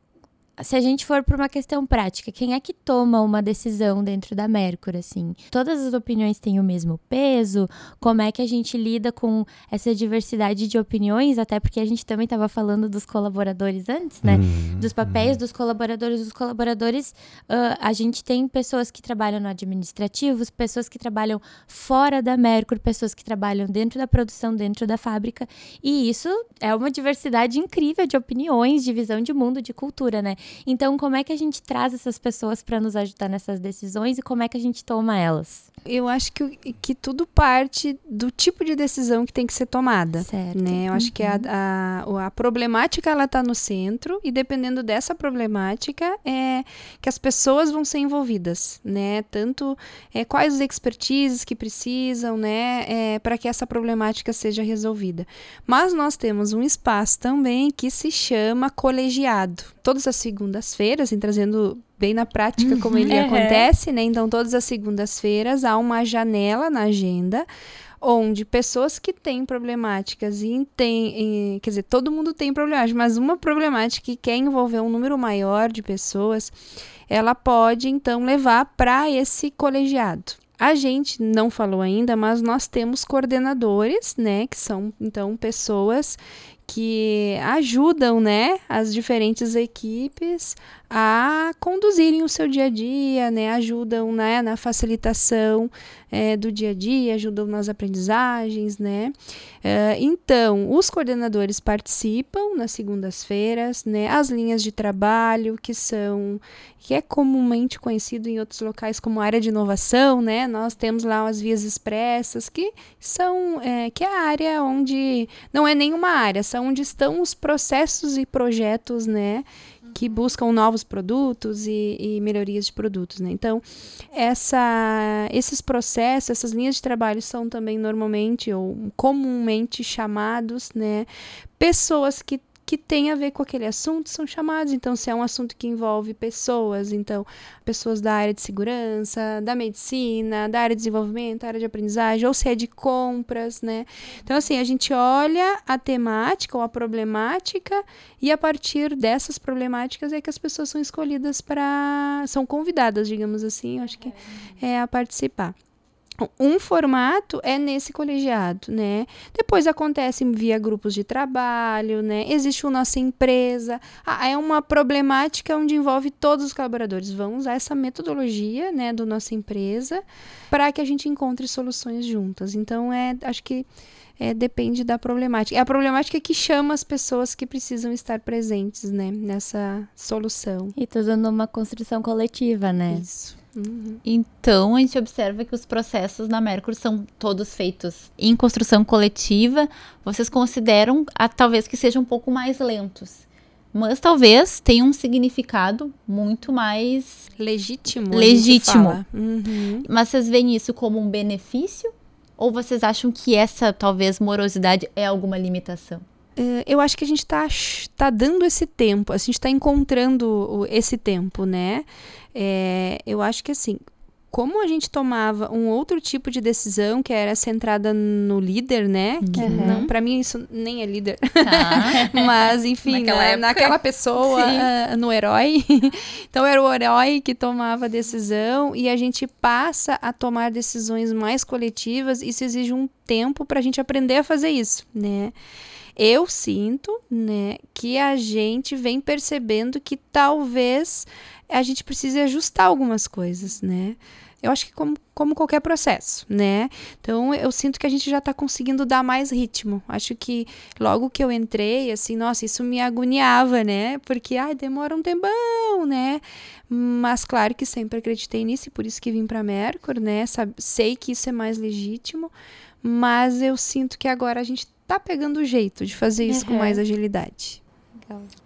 se a gente for para uma questão prática, quem é que toma uma decisão dentro da Mercury, assim? Todas as opiniões têm o mesmo peso? Como é que a gente lida com essa diversidade de opiniões? Até porque a gente também estava falando dos colaboradores antes, né? Uhum, dos papéis uhum. dos colaboradores. Dos colaboradores, uh, a gente tem pessoas que trabalham no administrativo, pessoas que trabalham fora da Mercury, pessoas que trabalham dentro da produção, dentro da fábrica. E isso é uma diversidade incrível de opiniões, de visão de mundo, de cultura, né? Então, como é que a gente traz essas pessoas para nos ajudar nessas decisões e como é que a gente toma elas? Eu acho que, que tudo parte do tipo de decisão que tem que ser tomada. Certo. Né? Eu uhum. acho que a, uhum. a, a problemática ela está no centro e dependendo dessa problemática é que as pessoas vão ser envolvidas, né? Tanto é, quais os expertises que precisam, né? É, para que essa problemática seja resolvida. Mas nós temos um espaço também que se chama colegiado. Todas as segundas-feiras, trazendo bem na prática como ele uhum. acontece, né? Então, todas as segundas-feiras há uma janela na agenda onde pessoas que têm problemáticas e tem, quer dizer, todo mundo tem problemática, mas uma problemática que quer envolver um número maior de pessoas, ela pode então levar para esse colegiado. A gente não falou ainda, mas nós temos coordenadores, né, que são então pessoas que ajudam, né, as diferentes equipes a conduzirem o seu dia a dia, né? Ajudam né, na facilitação é, do dia a dia, ajudam nas aprendizagens, né? É, então, os coordenadores participam nas segundas-feiras, né? As linhas de trabalho, que são, que é comumente conhecido em outros locais como área de inovação, né? Nós temos lá as vias expressas, que são, é, que é a área onde, não é nenhuma área, são onde estão os processos e projetos, né? Que buscam novos produtos e, e, melhorias de produtos, né? Então, essa, esses processos, essas linhas de trabalho são também normalmente ou comumente chamados, né, pessoas que que tem a ver com aquele assunto são chamados. Então, se é um assunto que envolve pessoas, então, pessoas da área de segurança, da medicina, da área de desenvolvimento, da área de aprendizagem, ou se é de compras, né? Então, assim, a gente olha a temática ou a problemática e a partir dessas problemáticas é que as pessoas são escolhidas para. são convidadas, digamos assim, acho que é, é a participar um formato é nesse colegiado, né? Depois acontece via grupos de trabalho, né? Existe o nossa empresa. Ah, é uma problemática onde envolve todos os colaboradores. Vamos usar essa metodologia, né, do nossa empresa para que a gente encontre soluções juntas. Então, é, acho que é, depende da problemática. É a problemática que chama as pessoas que precisam estar presentes, né, nessa solução. E tudo numa construção coletiva, né? Isso. Uhum. Então, a gente observa que os processos na Mercury são todos feitos em construção coletiva. Vocês consideram, a, talvez, que sejam um pouco mais lentos mas talvez tenha um significado muito mais legítimo. Legítimo. Uhum. Mas vocês veem isso como um benefício? Ou vocês acham que essa, talvez, morosidade é alguma limitação? Uh, eu acho que a gente está tá dando esse tempo, a gente está encontrando esse tempo, né? É, eu acho que assim, como a gente tomava um outro tipo de decisão que era centrada no líder, né? Que Uhum. não, para mim isso nem é líder. Tá. Mas enfim, Naquela na- época. naquela pessoa, Sim. ah, no herói. então era o herói que tomava a decisão e a gente passa a tomar decisões mais coletivas. Isso exige um tempo para a gente aprender a fazer isso, né? Eu sinto, né, que a gente vem percebendo que talvez a gente precise ajustar algumas coisas, né? Eu acho que como, como qualquer processo, né? Então eu sinto que a gente já está conseguindo dar mais ritmo. Acho que logo que eu entrei, assim, nossa, isso me agoniava, né? Porque, ai, demora um tempão, né? Mas claro que sempre acreditei nisso e por isso que vim para Mercur, né? Sei que isso é mais legítimo, mas eu sinto que agora a gente tá pegando o jeito de fazer isso com Uhum. mais agilidade.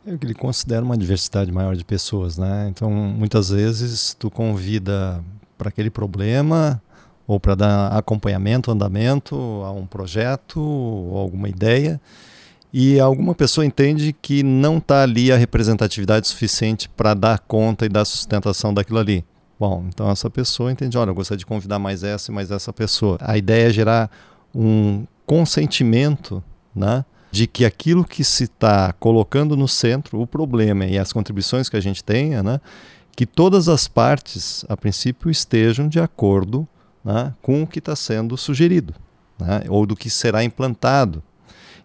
É que ele considera uma diversidade maior de pessoas, né? Então, muitas vezes tu convida para aquele problema ou para dar acompanhamento, andamento a um projeto ou alguma ideia e alguma pessoa entende que não está ali a representatividade suficiente para dar conta e dar sustentação daquilo ali. Bom, então essa pessoa entende, olha, eu gostaria de convidar mais essa e mais essa pessoa. A ideia é gerar um consentimento, né? De que aquilo que se está colocando no centro, o problema e as contribuições que a gente tenha, né, que todas as partes, a princípio, estejam de acordo né, com o que está sendo sugerido, né, ou do que será implantado.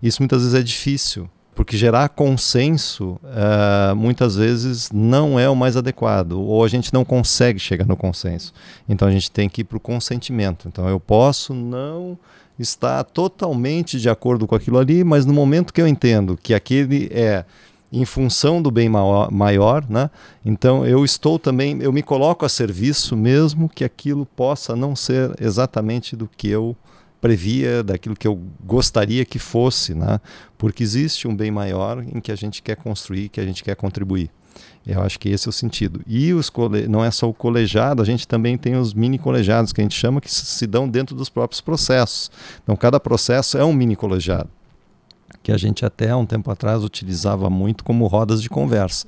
Isso muitas vezes é difícil, porque gerar consenso uh, muitas vezes não é o mais adequado, ou a gente não consegue chegar no consenso. Então a gente tem que ir para o consentimento. Então eu posso não estar totalmente de acordo com aquilo ali, mas no momento que eu entendo que aquele é em função do bem maior, maior, né? Então eu estou também, eu me coloco a serviço mesmo que aquilo possa não ser exatamente do que eu previa, daquilo que eu gostaria que fosse, né? Porque existe um bem maior em que a gente quer construir, que a gente quer contribuir. Eu acho que esse é o sentido. E os cole... não é só o colegiado, a gente também tem os mini colegiados, que a gente chama, que se dão dentro dos próprios processos. Então, cada processo é um mini colegiado, que a gente até há um tempo atrás utilizava muito como rodas de conversa.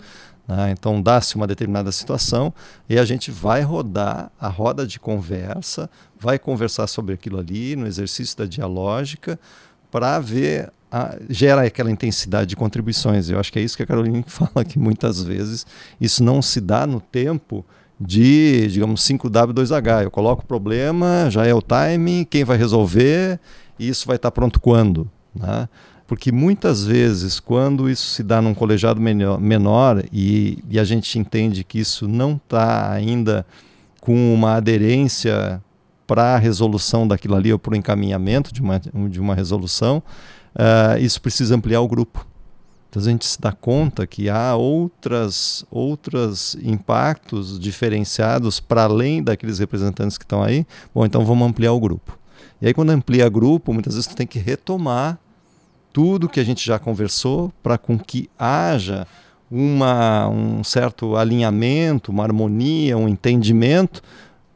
Né? Então, dá-se uma determinada situação e a gente vai rodar a roda de conversa, vai conversar sobre aquilo ali, no exercício da dialógica, para ver a, gera aquela intensidade de contribuições. Eu acho que é isso que a Carolina fala, que muitas vezes isso não se dá no tempo de, digamos, 5W2H. Eu coloco o problema, já é o time, quem vai resolver, e isso vai estar pronto quando. Né? Porque muitas vezes, quando isso se dá num colegiado menor, menor e, e a gente entende que isso não está ainda com uma aderência para a resolução daquilo ali ou para o encaminhamento de uma, de uma resolução, Uh, isso precisa ampliar o grupo. Então a gente se dá conta que há outras, outros impactos diferenciados para além daqueles representantes que estão aí. Bom, então vamos ampliar o grupo. E aí quando amplia grupo, muitas vezes tu tem que retomar tudo que a gente já conversou para com que haja uma, um certo alinhamento, uma harmonia, um entendimento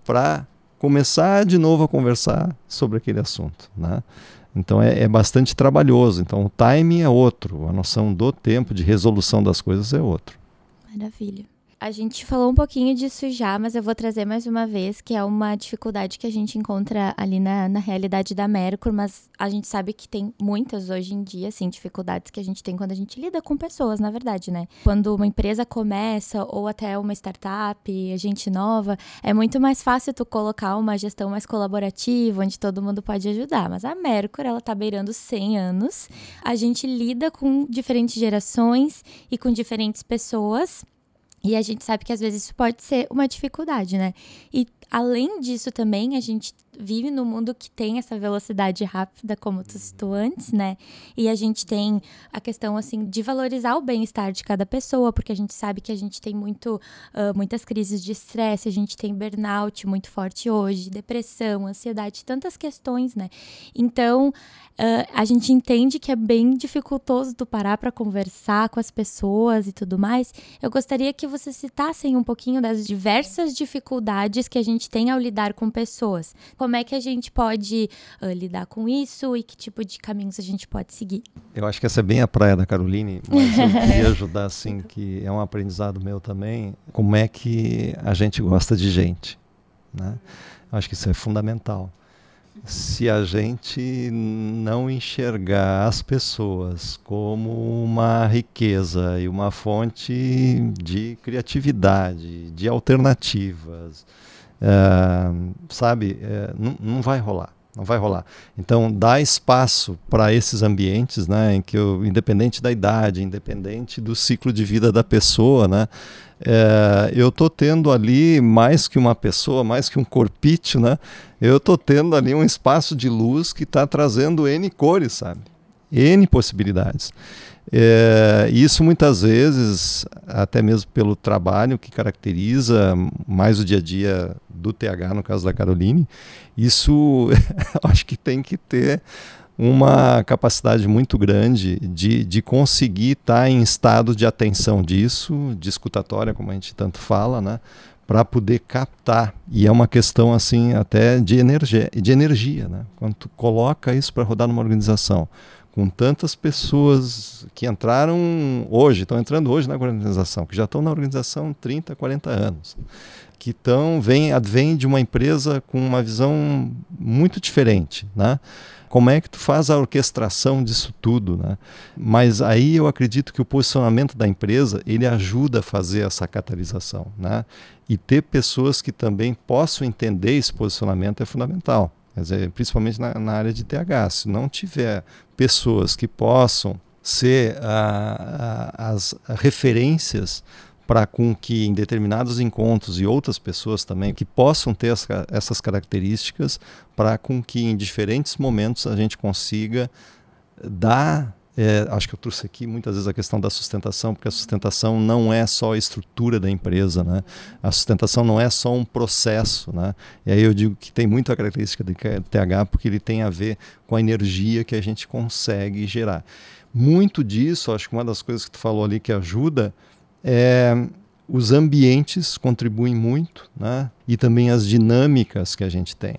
para começar de novo a conversar sobre aquele assunto, né? Então é, é, bastante trabalhoso. Então o timing é outro, a noção do tempo de resolução das coisas é outro. Maravilha. A gente falou um pouquinho disso já, mas eu vou trazer mais uma vez, que é uma dificuldade que a gente encontra ali na, na realidade da Mercur, mas a gente sabe que tem muitas hoje em dia, assim, dificuldades que a gente tem quando a gente lida com pessoas, na verdade, né? Quando uma empresa começa, ou até uma startup, gente nova, é muito mais fácil tu colocar uma gestão mais colaborativa, onde todo mundo pode ajudar. Mas a Mercur, ela tá beirando 100 anos, a gente lida com diferentes gerações e com diferentes pessoas, e a gente sabe que às vezes isso pode ser uma dificuldade, né? E além disso também, a gente vive num mundo que tem essa velocidade rápida, como tu citou antes, né? E a gente tem a questão, assim, de valorizar o bem-estar de cada pessoa, porque a gente sabe que a gente tem muito, uh, muitas crises de estresse, a gente tem burnout muito forte hoje, depressão, ansiedade, tantas questões, né? Então, Uh, a gente entende que é bem dificultoso tu parar para conversar com as pessoas e tudo mais. Eu gostaria que você citassem um pouquinho das diversas dificuldades que a gente tem ao lidar com pessoas. Como é que a gente pode uh, lidar com isso e que tipo de caminhos a gente pode seguir? Eu acho que essa é bem a praia da Caroline, mas eu queria ajudar, assim, que é um aprendizado meu também, como é que a gente gosta de gente. Né? Eu acho que isso é fundamental se a gente não enxergar as pessoas como uma riqueza e uma fonte de criatividade, de alternativas, é, sabe, não, não vai rolar. Não vai rolar. Então, dá espaço para esses ambientes, né, em que eu, independente da idade, independente do ciclo de vida da pessoa, né, é, eu estou tendo ali mais que uma pessoa, mais que um corpício, né? Eu estou tendo ali um espaço de luz que está trazendo N cores, sabe? N possibilidades. É, isso muitas vezes, até mesmo pelo trabalho que caracteriza mais o dia a dia do TH, no caso da Caroline, isso acho que tem que ter uma capacidade muito grande de, de conseguir estar tá em estado de atenção disso, de escutatória, como a gente tanto fala, né? para poder captar. E é uma questão assim até de energia, de energia né? Quando tu coloca isso para rodar numa organização, com tantas pessoas que entraram hoje, estão entrando hoje na organização, que já estão na organização 30, 40 anos, que estão vem advém de uma empresa com uma visão muito diferente, né? Como é que tu faz a orquestração disso tudo, né? Mas aí eu acredito que o posicionamento da empresa ele ajuda a fazer essa catalisação, né? E ter pessoas que também possam entender esse posicionamento é fundamental. Dizer, principalmente na, na, área de TH. Se não tiver pessoas que possam ser ah, ah, as referências para com que em determinados encontros e outras pessoas também que possam ter as, essas características para com que em diferentes momentos a gente consiga dar é, acho que eu trouxe aqui muitas vezes a questão da sustentação, porque a sustentação não é só a estrutura da empresa, né? A sustentação não é só um processo, né? E aí eu digo que tem muita característica do TH porque ele tem a ver com a energia que a gente consegue gerar. Muito disso, acho que uma das coisas que tu falou ali que ajuda é, os ambientes contribuem muito, né? e também as dinâmicas que a gente tem.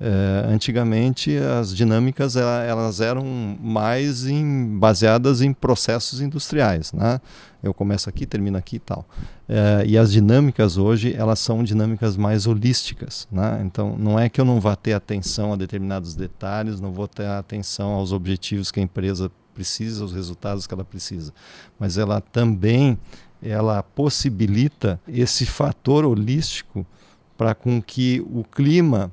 É, antigamente as dinâmicas elas eram mais em, baseadas em processos industriais, né? Eu começo aqui, termino aqui e tal. É, e as dinâmicas hoje elas são dinâmicas mais holísticas, né? Então não é que eu não vá ter atenção a determinados detalhes, não vou ter atenção aos objetivos que a empresa precisa, os resultados que ela precisa, mas ela também ela possibilita esse fator holístico para com que o clima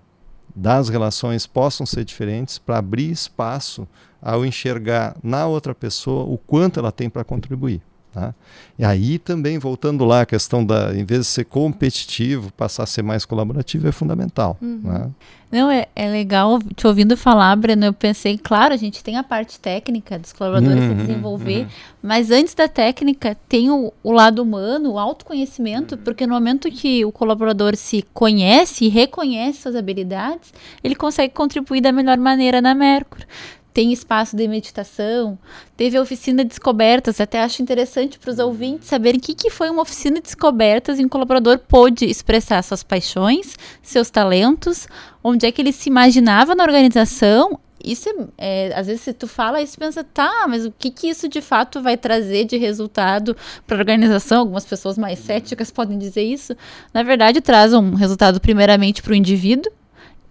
das relações possam ser diferentes, para abrir espaço ao enxergar na outra pessoa o quanto ela tem para contribuir. Tá? E aí também, voltando lá, a questão da, em vez de ser competitivo, passar a ser mais colaborativo é fundamental. Uhum. Né? Não, é, é legal te ouvindo falar, Breno. Eu pensei, claro, a gente tem a parte técnica dos colaboradores uhum, se desenvolver, uhum. mas antes da técnica tem o, o, lado humano, o autoconhecimento, porque no momento que o colaborador se conhece e reconhece suas habilidades, ele consegue contribuir da melhor maneira na Mercur tem espaço de meditação, teve a oficina de descobertas, até acho interessante para os ouvintes saberem o que, que foi uma oficina de descobertas em que o colaborador pôde expressar suas paixões, seus talentos, onde é que ele se imaginava na organização. Isso é, é às vezes se tu fala isso, pensa, tá, mas o que que isso de fato vai trazer de resultado para a organização? Algumas pessoas mais céticas podem dizer isso. Na verdade, traz um resultado primeiramente para o indivíduo,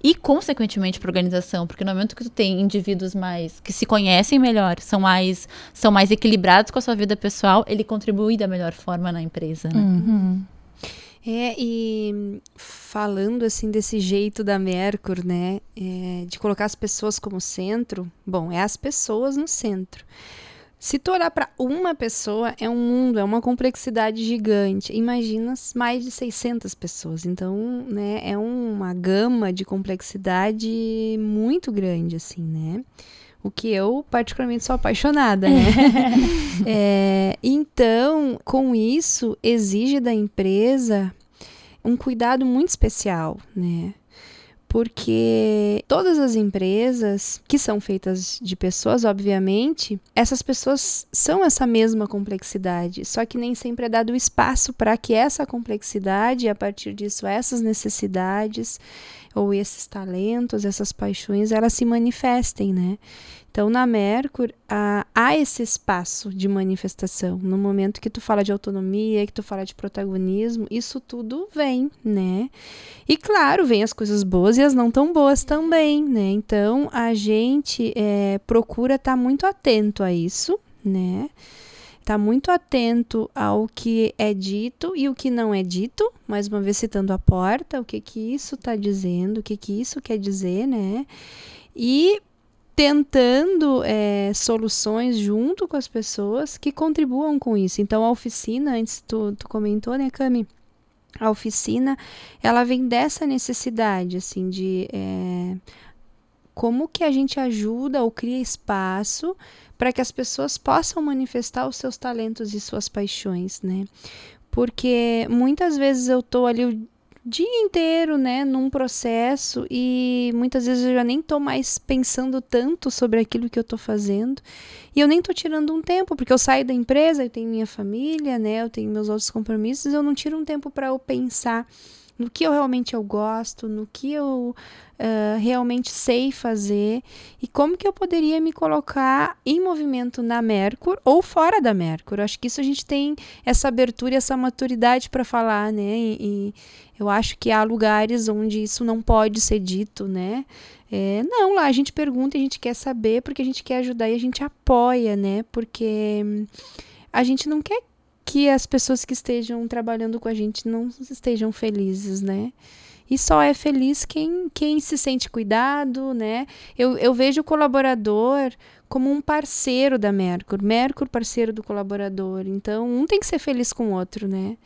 e consequentemente para a organização, porque no momento que tu tem indivíduos mais que se conhecem melhor, são mais são mais equilibrados com a sua vida pessoal, ele contribui da melhor forma na empresa, né? Uhum. É, e falando assim desse jeito da Mercur, né, é, de colocar as pessoas como centro, bom, é as pessoas no centro. Se tu olhar para uma pessoa, é um mundo, é uma complexidade gigante. Imagina mais de 600 pessoas. Então, né, é uma gama de complexidade muito grande, assim, né? O que eu, particularmente, sou apaixonada, né? é, então, com isso, exige da empresa um cuidado muito especial, né? Porque todas as empresas que são feitas de pessoas, obviamente, essas pessoas são essa mesma complexidade, só que nem sempre é dado espaço para que essa complexidade, a partir disso, essas necessidades ou esses talentos, essas paixões, elas se manifestem, né? Então, na Mercur, há, há esse espaço de manifestação. No momento que tu fala de autonomia, que tu fala de protagonismo, isso tudo vem, né? E claro, vem as coisas boas e as não tão boas também, né? Então, a gente é, procura estar tá muito atento a isso, né? Tá muito atento ao que é dito e o que não é dito, mais uma vez citando a porta, o que que isso está dizendo, o que que isso quer dizer, né? E tentando é, soluções junto com as pessoas que contribuam com isso. Então, a oficina, antes tu, tu comentou, né, Cami? A oficina, ela vem dessa necessidade, assim, de é, como que a gente ajuda ou cria espaço para que as pessoas possam manifestar os seus talentos e suas paixões, né? Porque muitas vezes eu tô ali dia inteiro, né, num processo e muitas vezes eu já nem tô mais pensando tanto sobre aquilo que eu tô fazendo. E eu nem tô tirando um tempo, porque eu saio da empresa, eu tenho minha família, né, eu tenho meus outros compromissos, eu não tiro um tempo para eu pensar no que eu realmente eu gosto, no que eu uh, realmente sei fazer e como que eu poderia me colocar em movimento na Mercur ou fora da Mercur. Acho que isso a gente tem essa abertura e essa maturidade para falar, né? E, e, eu acho que há lugares onde isso não pode ser dito, né? É, não, lá a gente pergunta, a gente quer saber porque a gente quer ajudar e a gente apoia, né? Porque a gente não quer que as pessoas que estejam trabalhando com a gente não estejam felizes, né? E só é feliz quem, quem se sente cuidado, né? Eu, eu vejo o colaborador como um parceiro da Mercur, Mercur parceiro do colaborador. Então, um tem que ser feliz com o outro, né?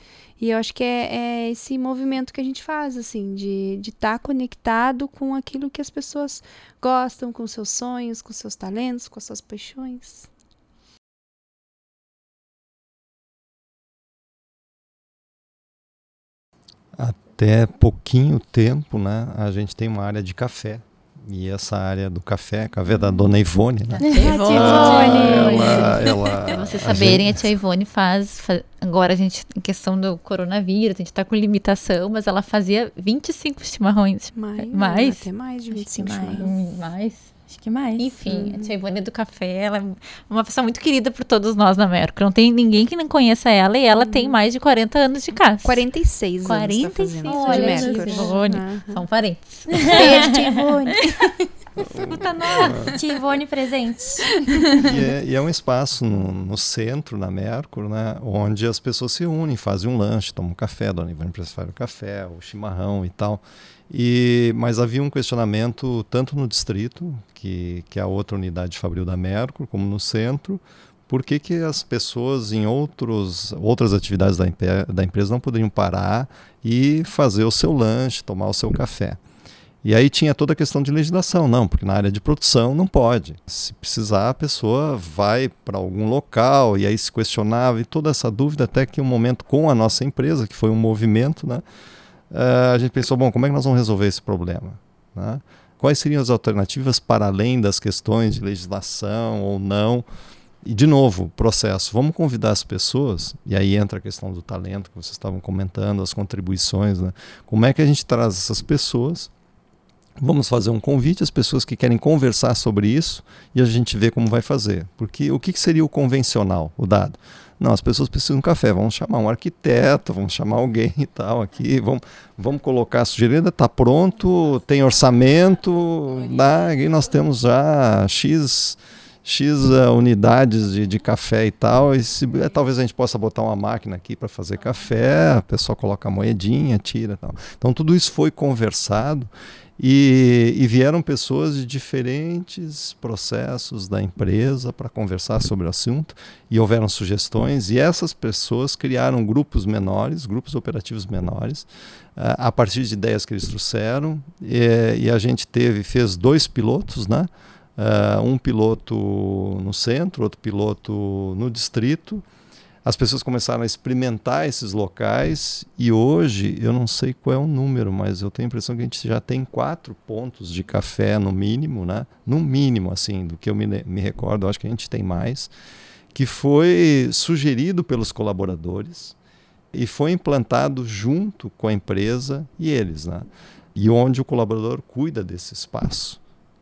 E eu acho que é, é esse movimento que a gente faz, assim, de estar tá conectado com aquilo que as pessoas gostam, com seus sonhos, com seus talentos, com as suas paixões. Até pouquinho tempo, né, a gente tem uma área de café. E essa área do café, café da dona Ivone, né? Ivone! Ela, ela, Pra vocês saberem, a, gente... a tia Ivone faz, faz, Agora a gente, em questão do coronavírus, a gente tá com limitação, mas ela fazia 25 chimarrões. Mais? mais? Até mais de 25 mais. chimarrões. Mais. Acho que mais. Enfim, a tia Ivone do Café, ela é uma pessoa muito querida por todos nós na Merco. Não tem ninguém que não conheça ela e ela uhum. tem mais de 40 anos de casa. 46 46 anos. Tá Olha, de. Ivone. Uhum. São parentes. Beijo, tia Ivone. Escuta nós. Tia Ivone presente. E é, e é um espaço no, no, centro, na Mercur, né, onde as pessoas se unem, fazem um lanche, tomam um café, a dona Ivone faz o café, o chimarrão e tal. E, mas havia um questionamento tanto no distrito, que, que é a outra unidade fabril da Mercur, como no centro, por que, que as pessoas em outros, outras atividades da, da empresa não poderiam parar e fazer o seu lanche, tomar o seu café. E aí tinha toda a questão de legislação, não, porque na área de produção não pode. Se precisar, a pessoa vai para algum local e aí se questionava e toda essa dúvida até que um momento com a nossa empresa, que foi um movimento, né, uh, a gente pensou, bom, como é que nós vamos resolver esse problema? Né? Quais seriam as alternativas para além das questões de legislação ou não? E, de novo, processo. Vamos convidar as pessoas, e aí entra a questão do talento que vocês estavam comentando, as contribuições. Né? Como é que a gente traz essas pessoas? Vamos fazer um convite às pessoas que querem conversar sobre isso e a gente vê como vai fazer. Porque o que seria o convencional, o dado? Não, as pessoas precisam de um café, vamos chamar um arquiteto, vamos chamar alguém e tal aqui, vamos, vamos colocar a sugerida, está pronto, tem orçamento, né? e nós temos já X, X uh, unidades de, de, café e tal, e se, é, talvez a gente possa botar uma máquina aqui para fazer café, a pessoa coloca a moedinha, tira tal. Então tudo isso foi conversado e, e, vieram pessoas de diferentes processos da empresa para conversar sobre o assunto e houveram sugestões e essas pessoas criaram grupos menores, grupos operativos menores, uh, a partir de ideias que eles trouxeram e, e a gente teve fez dois pilotos, né? Uh, um piloto no centro, outro piloto no distrito. As pessoas começaram a experimentar esses locais e hoje eu não sei qual é o número, mas eu tenho a impressão que a gente já tem quatro pontos de café no mínimo, né? No mínimo, assim, do que eu me, me recordo, acho que a gente tem mais, que foi sugerido pelos colaboradores e foi implantado junto com a empresa e eles, né? E onde o colaborador cuida desse espaço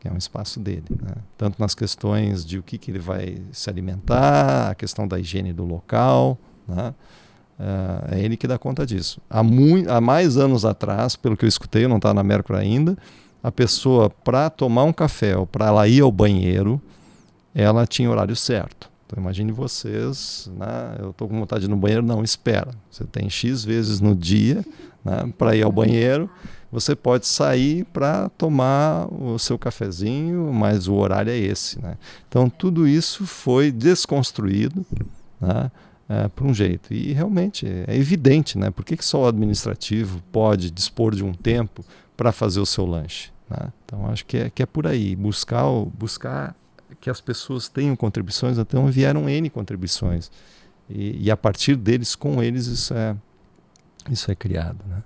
é um espaço dele, né? tanto nas questões de o que, que ele vai se alimentar, a questão da higiene do local, né? uh, é ele que dá conta disso. Há, há mais anos atrás, pelo que eu escutei, não estava na Mercury ainda, a pessoa para tomar um café ou para ela ir ao banheiro, ela tinha horário certo. Então imagine vocês, né? eu estou com vontade de ir no banheiro, não, espera. Você tem X vezes no dia né, para ir ao banheiro você pode sair para tomar o seu cafezinho, mas o horário é esse. Né? Então, tudo isso foi desconstruído né, é, por um jeito. E realmente é evidente, né? por que, que só o administrativo pode dispor de um tempo para fazer o seu lanche? Né? Então, acho que é, que é por aí, buscar, buscar que as pessoas tenham contribuições, então vieram N contribuições. E, e a partir deles, com eles, isso é, isso é criado. Né?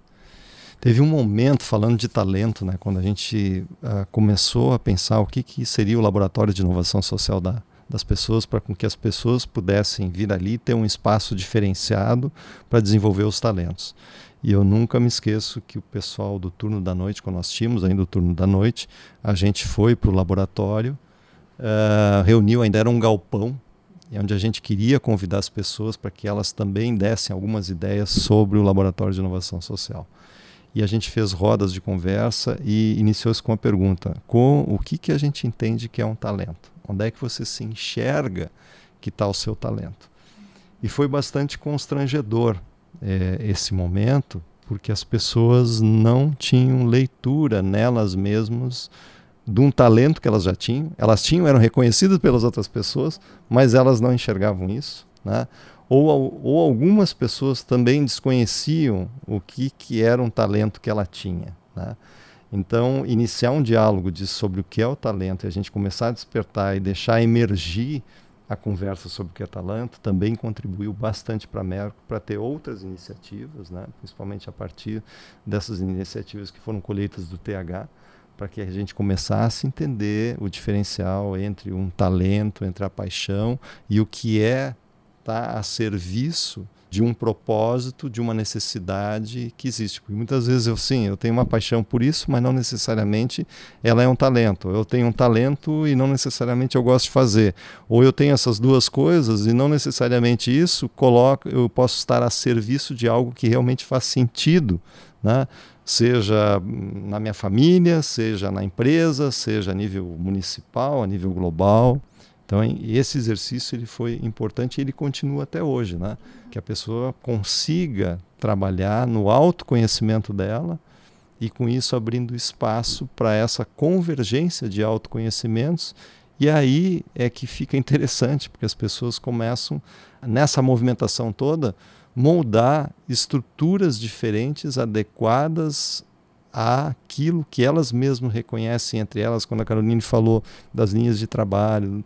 Teve um momento, falando de talento, né, quando a gente uh, começou a pensar o que, que seria o laboratório de inovação social da, das pessoas, para que as pessoas pudessem vir ali ter um espaço diferenciado para desenvolver os talentos. E eu nunca me esqueço que o pessoal do turno da noite, quando nós tínhamos ainda o turno da noite, a gente foi para o laboratório, uh, reuniu, ainda era um galpão, onde a gente queria convidar as pessoas para que elas também dessem algumas ideias sobre o laboratório de inovação social e a gente fez rodas de conversa e iniciou-se com a pergunta: com o que, que a gente entende que é um talento? Onde é que você se enxerga que está o seu talento? E foi bastante constrangedor é, esse momento, porque as pessoas não tinham leitura nelas mesmas de um talento que elas já tinham. Elas tinham, eram reconhecidas pelas outras pessoas, mas elas não enxergavam isso. Né? Ou, ou algumas pessoas também desconheciam o que, que era um talento que ela tinha. Né? Então, iniciar um diálogo de, sobre o que é o talento e a gente começar a despertar e deixar emergir a conversa sobre o que é talento também contribuiu bastante para a Merco para ter outras iniciativas, né? principalmente a partir dessas iniciativas que foram colheitas do TH, para que a gente começasse a entender o diferencial entre um talento, entre a paixão e o que é está a serviço de um propósito, de uma necessidade que existe. Porque muitas vezes eu sim, eu tenho uma paixão por isso, mas não necessariamente ela é um talento. Eu tenho um talento e não necessariamente eu gosto de fazer. Ou eu tenho essas duas coisas e não necessariamente isso coloca, eu posso estar a serviço de algo que realmente faz sentido, né? Seja na minha família, seja na empresa, seja a nível municipal, a nível global. Então esse exercício ele foi importante e ele continua até hoje, né? Que a pessoa consiga trabalhar no autoconhecimento dela e com isso abrindo espaço para essa convergência de autoconhecimentos e aí é que fica interessante porque as pessoas começam nessa movimentação toda moldar estruturas diferentes adequadas àquilo que elas mesmas reconhecem entre elas quando a Caroline falou das linhas de trabalho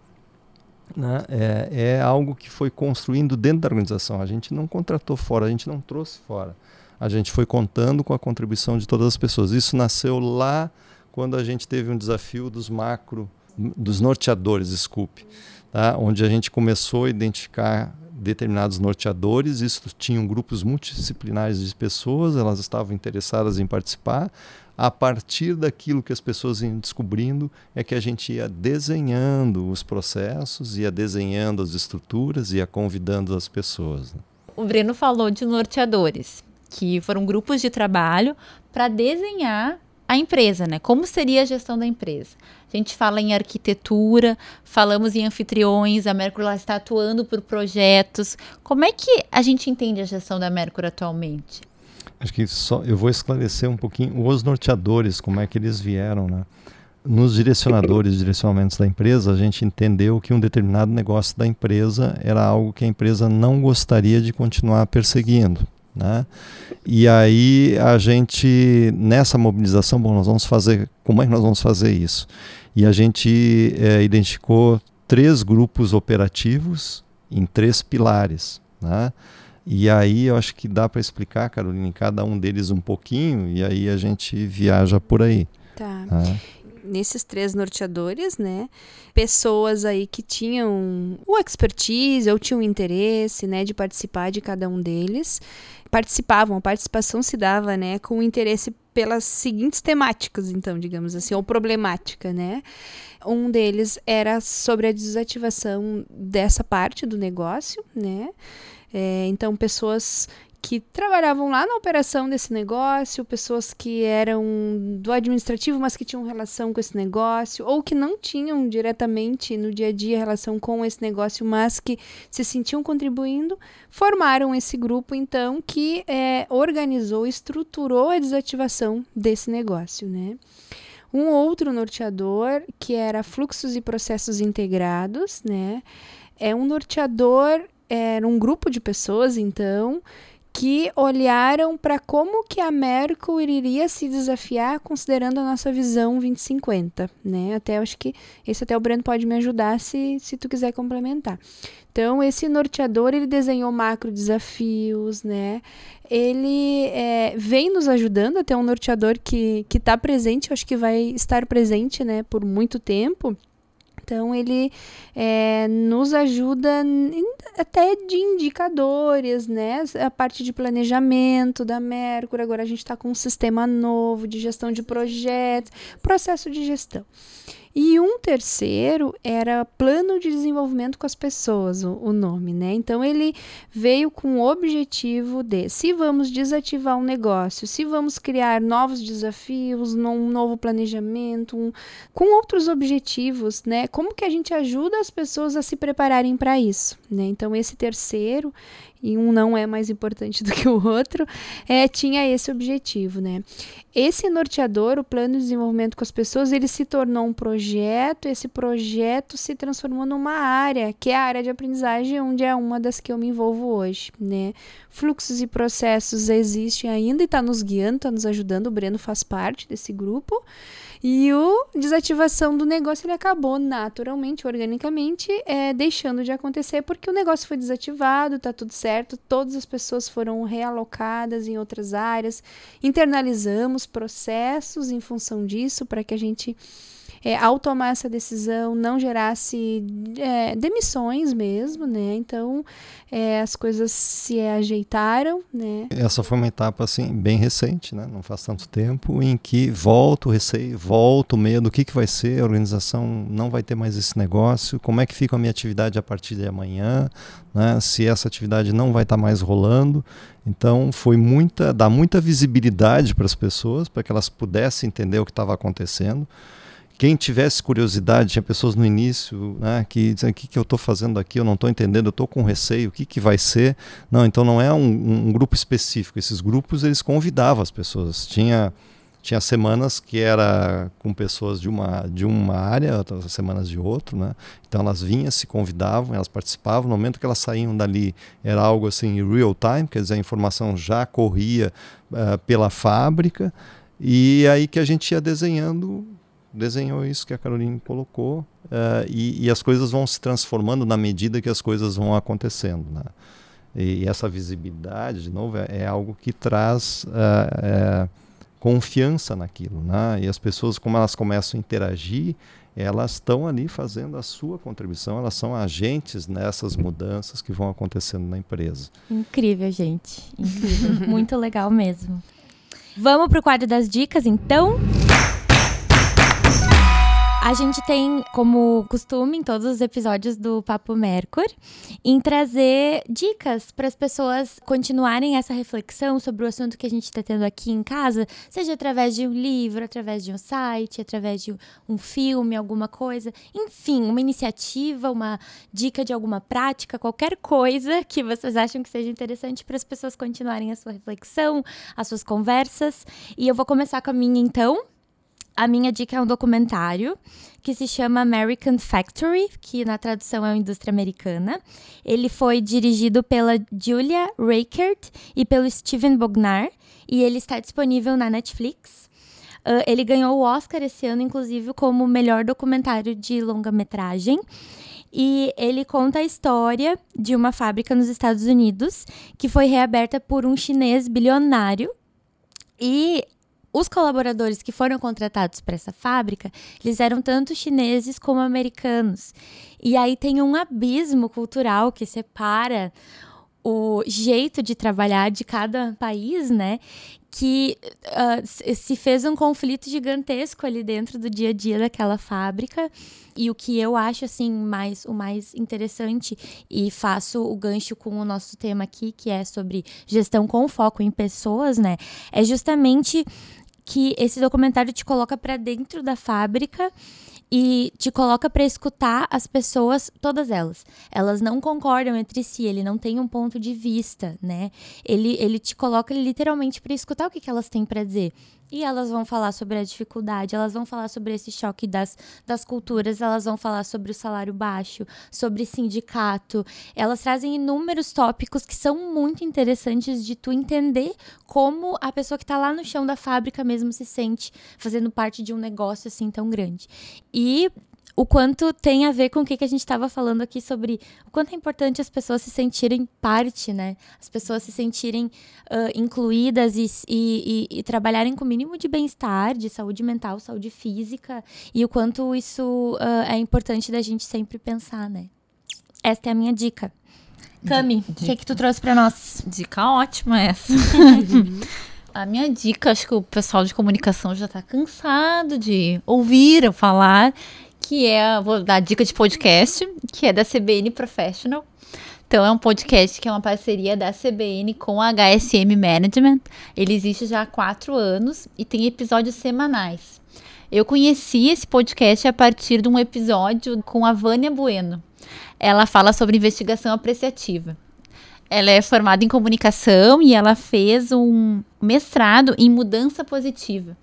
né, é, é, algo que foi construindo dentro da organização. A gente não contratou fora, a gente não trouxe fora. A gente foi contando com a contribuição de todas as pessoas. Isso nasceu lá quando a gente teve um desafio dos macro, dos norteadores, desculpe, tá? onde a gente começou a identificar determinados norteadores, isso tinham grupos multidisciplinares de pessoas, elas estavam interessadas em participar a partir daquilo que as pessoas iam descobrindo, é que a gente ia desenhando os processos, ia desenhando as estruturas, ia convidando as pessoas. Né? O Breno falou de norteadores, que foram grupos de trabalho para desenhar a empresa, né? Como seria a gestão da empresa? A gente fala em arquitetura, falamos em anfitriões, a Mercury está atuando por projetos. Como é que a gente entende a gestão da Mercury atualmente? Acho que só eu vou esclarecer um pouquinho os norteadores, como é que eles vieram, né? Nos direcionadores, direcionamentos da empresa, a gente entendeu que um determinado negócio da empresa era algo que a empresa não gostaria de continuar perseguindo. Né? E aí a gente, nessa mobilização, bom, nós vamos fazer, como é que nós vamos fazer isso? E a gente é, identificou três grupos operativos em três pilares. Né? E aí eu acho que dá para explicar, Carolina, em cada um deles um pouquinho, e aí a gente viaja por aí. Tá. Né? nesses três norteadores, né? Pessoas aí que tinham o expertise ou tinham interesse, né, de participar de cada um deles. Participavam, a participação se dava, né, com interesse pelas seguintes temáticas, então, digamos assim, ou problemática, né? Um deles era sobre a desativação dessa parte do negócio, né? É, então, pessoas que trabalhavam lá na operação desse negócio, pessoas que eram do administrativo, mas que tinham relação com esse negócio, ou que não tinham diretamente no dia a dia relação com esse negócio, mas que se sentiam contribuindo, formaram esse grupo, então, que é, organizou, estruturou a desativação desse negócio, né? Um outro norteador, que era fluxos e processos integrados, né? É um norteador, era um grupo de pessoas, então, que olharam para como que a Merkel iria se desafiar considerando a nossa visão 2050, né? Até acho que esse até o Breno pode me ajudar se, se tu quiser complementar. Então, esse norteador, ele desenhou macro desafios, né? Ele é, vem nos ajudando, até um norteador que está presente, acho que vai estar presente, né, por muito tempo, então, ele é, nos ajuda até de indicadores, né? A parte de planejamento da Mercury. Agora a gente está com um sistema novo de gestão de projetos, processo de gestão. E um terceiro era Plano de Desenvolvimento com as Pessoas, o, o, nome, né? Então ele veio com o objetivo de se vamos desativar um negócio, se vamos criar novos desafios, um novo planejamento, um, com outros objetivos, né? Como que a gente ajuda as pessoas a se prepararem para isso, né? Então esse terceiro e um não é mais importante do que o outro, é, tinha esse objetivo, né? Esse norteador, o plano de desenvolvimento com as pessoas, ele se tornou um projeto, esse projeto se transformou numa área, que é a área de aprendizagem, onde é uma das que eu me envolvo hoje, né? Fluxos e processos existem ainda e está nos guiando, está nos ajudando, o Breno faz parte desse grupo, e o desativação do negócio ele acabou naturalmente, organicamente, é, deixando de acontecer porque o negócio foi desativado, tá tudo certo, todas as pessoas foram realocadas em outras áreas, internalizamos processos em função disso para que a gente é, ao tomar essa decisão, não gerasse é, demissões mesmo, né? Então, é, as coisas se ajeitaram, né? Essa foi uma etapa, assim, bem recente, né? Não faz tanto tempo, em que volta o receio, volta o medo, o que, que vai ser, a organização não vai ter mais esse negócio, como é que fica a minha atividade a partir de amanhã, né? Se essa atividade não vai estar tá mais rolando, então foi muita, dar muita visibilidade para as pessoas, para que elas pudessem entender o que estava acontecendo quem tivesse curiosidade, tinha pessoas no início né, que dizem: o que, que eu estou fazendo aqui, eu não estou entendendo, eu estou com receio, o que, que vai ser? Não, então não é um, um, grupo específico. Esses grupos eles convidavam as pessoas. Tinha, tinha semanas que era com pessoas de uma, de uma área, outras semanas de outro. Né? Então elas vinham, se convidavam, elas participavam. No momento que elas saíam dali, era algo assim real time, quer dizer, a informação já corria uh, pela fábrica. E aí que a gente ia desenhando desenhou isso que a Caroline colocou uh, e, e, as coisas vão se transformando na medida que as coisas vão acontecendo. Né? E, essa visibilidade, de novo, é, é algo que traz uh, confiança naquilo. Né? E as pessoas, como elas começam a interagir, elas estão ali fazendo a sua contribuição, elas são agentes nessas mudanças que vão acontecendo na empresa. Incrível, gente. Incrível. Muito legal mesmo. Vamos para o quadro das dicas, então? A gente tem como costume em todos os episódios do Papo Mercur em trazer dicas para as pessoas continuarem essa reflexão sobre o assunto que a gente está tendo aqui em casa, seja através de um livro, através de um site, através de um filme, alguma coisa, enfim, uma iniciativa, uma dica de alguma prática, qualquer coisa que vocês acham que seja interessante para as pessoas continuarem a sua reflexão, as suas conversas. E eu vou começar com a minha então. A minha dica é um documentário que se chama American Factory, que na tradução é uma indústria americana. Ele foi dirigido pela Julia Reichert e pelo Steven Bognar e ele está disponível na Netflix. Uh, ele ganhou o Oscar esse ano, inclusive, como melhor documentário de longa-metragem. E ele conta a história de uma fábrica nos Estados Unidos que foi reaberta por um chinês bilionário. E os colaboradores que foram contratados para essa fábrica, eles eram tanto chineses como americanos. E aí tem um abismo cultural que separa o jeito de trabalhar de cada país, né? Que uh, se fez um conflito gigantesco ali dentro do dia a dia daquela fábrica. E o que eu acho assim mais o mais interessante e faço o gancho com o nosso tema aqui, que é sobre gestão com foco em pessoas, né? É justamente que esse documentário te coloca para dentro da fábrica e te coloca para escutar as pessoas, todas elas. Elas não concordam entre si, ele não tem um ponto de vista, né? Ele, ele te coloca literalmente para escutar o que, que elas têm para dizer. E elas vão falar sobre a dificuldade, elas vão falar sobre esse choque das, das culturas, elas vão falar sobre o salário baixo, sobre sindicato. Elas trazem inúmeros tópicos que são muito interessantes de tu entender como a pessoa que está lá no chão da fábrica mesmo se sente fazendo parte de um negócio assim tão grande. E o quanto tem a ver com o que, que a gente estava falando aqui sobre o quanto é importante as pessoas se sentirem parte, né? As pessoas se sentirem uh, incluídas e, e, e, e, trabalharem com o mínimo de bem-estar, de saúde mental, saúde física, e o quanto isso uh, é importante da gente sempre pensar, né? Esta é a minha dica. Cami, o que, que tu trouxe para nós? Dica ótima essa. A minha dica, acho que o pessoal de comunicação já está cansado de ouvir eu falar, que é, vou dar dica de podcast, que é da CBN Professional. Então é um podcast que é uma parceria da CBN com a HSM Management. Ele existe já há quatro anos e tem episódios semanais. Eu conheci esse podcast a partir de um episódio com a Vânia Bueno. Ela fala sobre investigação apreciativa. Ela é formada em comunicação e ela fez um mestrado em mudança positiva.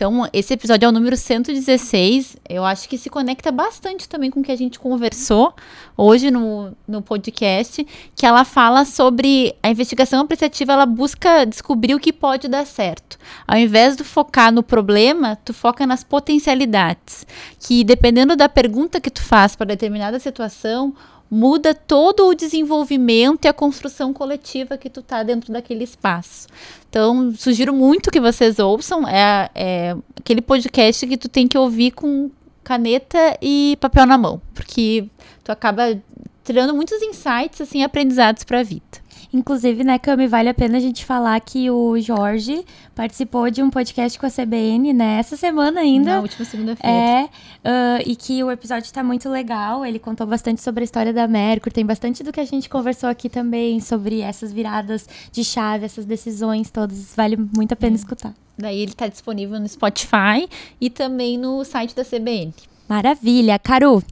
Então, esse episódio é o número 116. Eu acho que se conecta bastante também com o que a gente conversou hoje no, no podcast, que ela fala sobre a investigação apreciativa, ela busca descobrir o que pode dar certo. Ao invés de focar no problema, tu foca nas potencialidades, que dependendo da pergunta que tu faz para determinada situação, muda todo o desenvolvimento e a construção coletiva que tu tá dentro daquele espaço. Então, sugiro muito que vocês ouçam. É, é aquele podcast que tu tem que ouvir com caneta e papel na mão, porque tu acaba tirando muitos insights, assim, aprendizados para a vida. Inclusive, né, Cami, vale a pena a gente falar que o Jorge participou de um podcast com a CBN, né, essa semana ainda. Na última segunda-feira. É, uh, e que o episódio está muito legal, ele contou bastante sobre a história da Mercury, tem bastante do que a gente conversou aqui também, sobre essas viradas de chave, essas decisões todas, vale muito a pena é. escutar. Daí ele está disponível no Spotify e também no site da CBN. Maravilha. Caru, o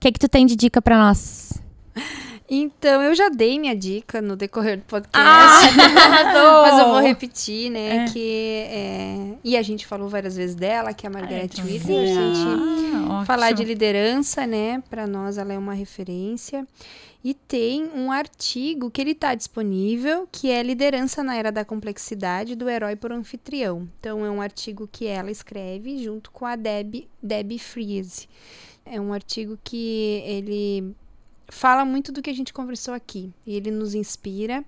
que, que tu tem de dica para nós? Então, eu já dei minha dica no decorrer do podcast. Ah, mas eu vou repetir, né? É. Que, é, e a gente falou várias vezes dela, que é a Margaret Whitmer. A gente ah, falar de liderança, né? Para nós, ela é uma referência. E tem um artigo que ele está disponível, que é Liderança na Era da Complexidade, do Herói por Anfitrião. Então, é um artigo que ela escreve junto com a Debbie, Debbie Freeze. É um artigo que ele fala muito do que a gente conversou aqui. E ele nos inspira.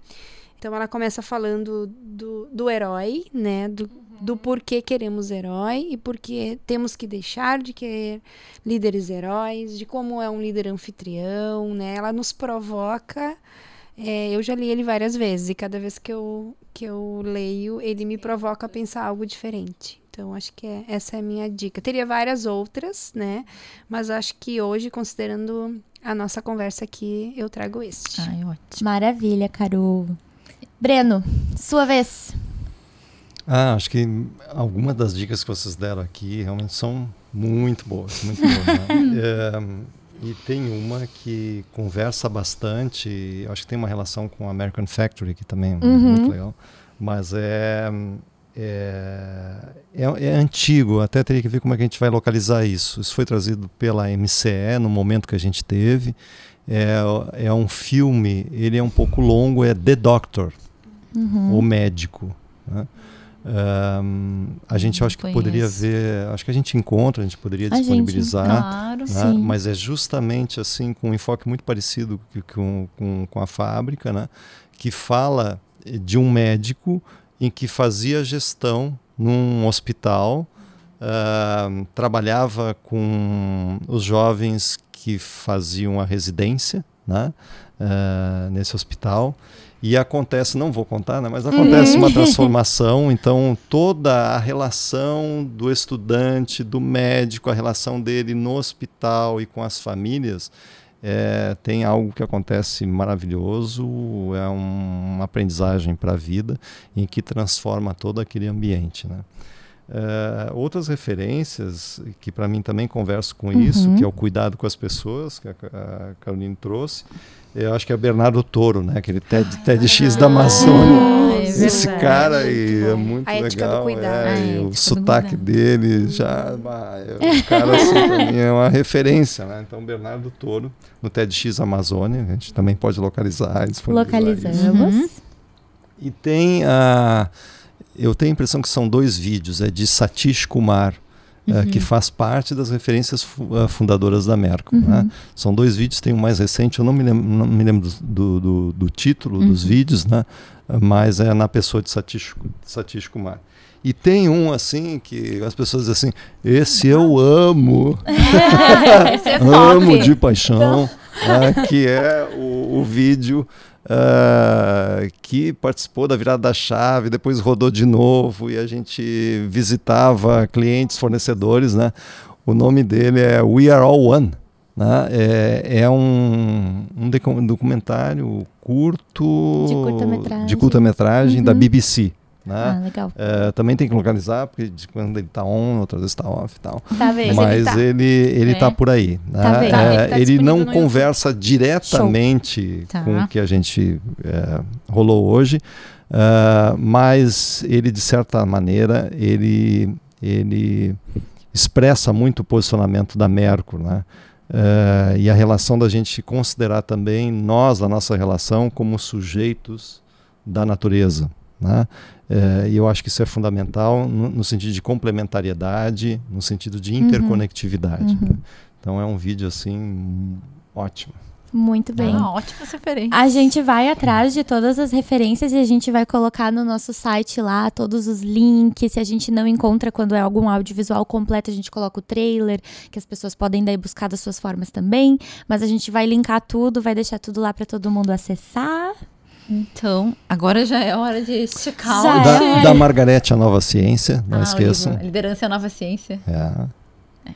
Então ela começa falando do, do herói, né? Do, uhum. do porquê queremos herói e porquê temos que deixar de querer líderes heróis, de como é um líder anfitrião, né? Ela nos provoca. É, eu já li ele várias vezes e cada vez que eu, que eu leio, ele me provoca a pensar algo diferente. Então, acho que é, essa é a minha dica. Teria várias outras, né? Mas acho que hoje, considerando a nossa conversa aqui, eu trago este. Ai, ótimo. Maravilha, Carol. Breno, sua vez. Ah, acho que algumas das dicas que vocês deram aqui realmente são muito boas, muito boas. Né? é, e tem uma que conversa bastante, acho que tem uma relação com a American Factory, que também é Uhum. muito legal, mas é, é, é, é antigo, até teria que ver como é que a gente vai localizar isso. Isso foi trazido pela MCE no momento que a gente teve. É, é um filme, ele é um pouco longo, é The Doctor, Uhum. o médico. Né? Ahn, a gente acho que poderia ver, acho que a gente encontra, a gente poderia A gente- disponibilizar, Claro. né? Sim. mas é justamente assim com um enfoque muito parecido com, com, com a fábrica, né? que fala de um médico em que fazia gestão num hospital, ahn, trabalhava com os jovens que faziam a residência né? Ah, nesse hospital. E acontece, não vou contar, né, mas acontece uma transformação, então toda a relação do estudante, do médico, a relação dele no hospital e com as famílias, é, tem algo que acontece maravilhoso, é um- uma aprendizagem para a vida, em que transforma todo aquele ambiente. Né? É, outras referências que para mim também converso com isso, Uhum. que é o cuidado com as pessoas, que a, a Caroline trouxe, eu acho que é Bernardo Toro, né? Aquele TED, TEDx da Amazônia. é Esse cara é bom. muito A legal. é, A e ética o sotaque dele já. ah, é, o cara assim, pra mim é uma referência, né? Então, Bernardo Toro, no TEDx Amazônia, a gente também pode localizar. Localizamos. Uhum. E tem a. Eu tenho a impressão que são dois vídeos, é de Satish Kumar, eh, que faz parte das referências eh, fundadoras da Merco. né? São dois vídeos, tem um mais recente, eu não me lembro, não me lembro do, do, do título dos vídeos, né? mas é na pessoa de Satish, Satish Kumar. E tem um assim que as pessoas dizem assim: esse eu amo, Esse é amo de paixão, né, que é o, o vídeo ah, que participou da virada da chave, depois rodou de novo e a gente visitava clientes, fornecedores, né? O nome dele é We Are All One. Né? É, é um, um documentário curto De curta-metragem. de curta-metragem da Uhum. BBC. Né? Ah, legal. É, também tem que localizar, porque de quando ele está on, outras vezes está off e tal. Tá vendo? Mas tá. ele ele É. está por aí. Né? Tá? Tá, É, ele tá ele não no YouTube. conversa diretamente Tá. com o que a gente é, rolou hoje, ah, mas ele, de certa maneira, ele, ele expressa muito o posicionamento da Mercur, né? Eh, e a relação da gente considerar também nós, a nossa relação, como sujeitos da natureza. Né? Eh, e eu acho que isso é fundamental no, no sentido de complementariedade, no sentido de interconectividade. né? Então é um vídeo assim ótimo. Muito bem. Ah, ótimas referências. A gente vai atrás de todas as referências e a gente vai colocar no nosso site lá todos os links. Se a gente não encontra quando é algum audiovisual completo, a gente coloca o trailer, que as pessoas podem daí buscar das suas formas também. Mas a gente vai linkar tudo, vai deixar tudo lá para todo mundo acessar. Então, agora já é hora de esticar Já o Da, é. da Margarete a Nova Ciência, não Ah, esqueçam. livro, Liderança é a Nova Ciência. É.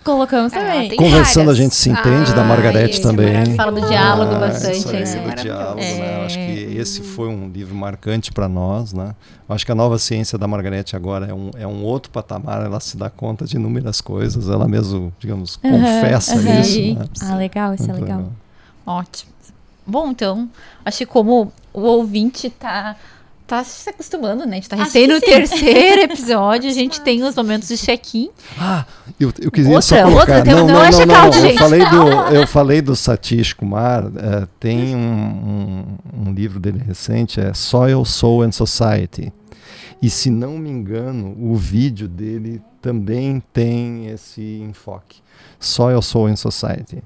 Colocamos Ah, também. tem Conversando várias. a gente se entende, da Ah, Margarete esse é também. Fala do diálogo Ah, bastante, Isso aí, né? do Maravilhoso. diálogo, né? Eu Acho que É. esse foi um livro marcante para nós, né? Eu Acho que a nova ciência da Margarete agora é um, é um outro patamar, ela se dá conta de inúmeras coisas, ela mesmo, digamos, confessa isso. Né? Ah, legal, isso é Muito legal. Ótimo. Bom, então, acho que como o ouvinte tá, tá se acostumando, né? A gente tá recém no sim. terceiro episódio, a gente tem os momentos de check-in. Ah, eu, eu queria Outra, só colocar. outra, não, não não, é não, não, Eu gente. falei do, eu falei do Satish Kumar. eh, tem um, um, um livro dele recente, é Soil, Soul and Society. E se não me engano, o vídeo dele também tem esse enfoque. Soil, Soul and Society.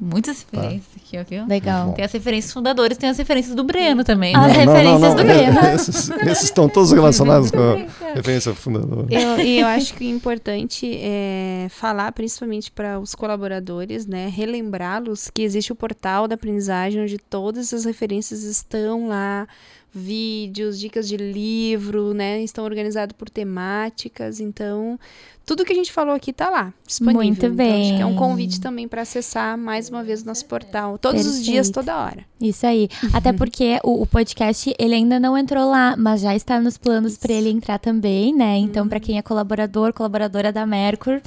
Muitas referências aqui, ó, viu? Legal. Tem as referências fundadoras, tem as referências do Breno também. As né? referências do Breno. Esses, esses estão todos relacionados com a referência fundadora. Eu, e eu acho que o importante é falar, principalmente para os colaboradores, né, relembrá-los que existe o portal da aprendizagem onde todas as referências estão lá vídeos, dicas de livro, né? Estão organizados por temáticas, então tudo que a gente falou aqui tá lá, disponível. Muito então, bem. acho que é um convite também para acessar mais uma vez o nosso portal, todos os dias, Perfeito. toda hora. Isso aí. Até porque o, o podcast, ele ainda não entrou lá, mas já está nos planos para ele entrar também, né? Então, para quem é colaborador, colaboradora da Mercur,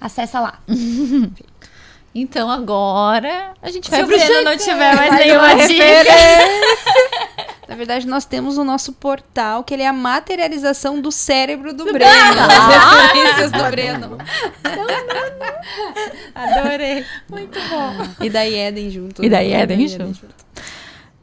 acessa lá. Então agora a gente vai Se o jeito. não tiver mais nenhuma uma dica. Na verdade, nós temos o nosso portal, que ele é a materialização do cérebro do Breno. Ah! As referências do Breno. Adorei. E da Eden junto. E da né? Eden junto.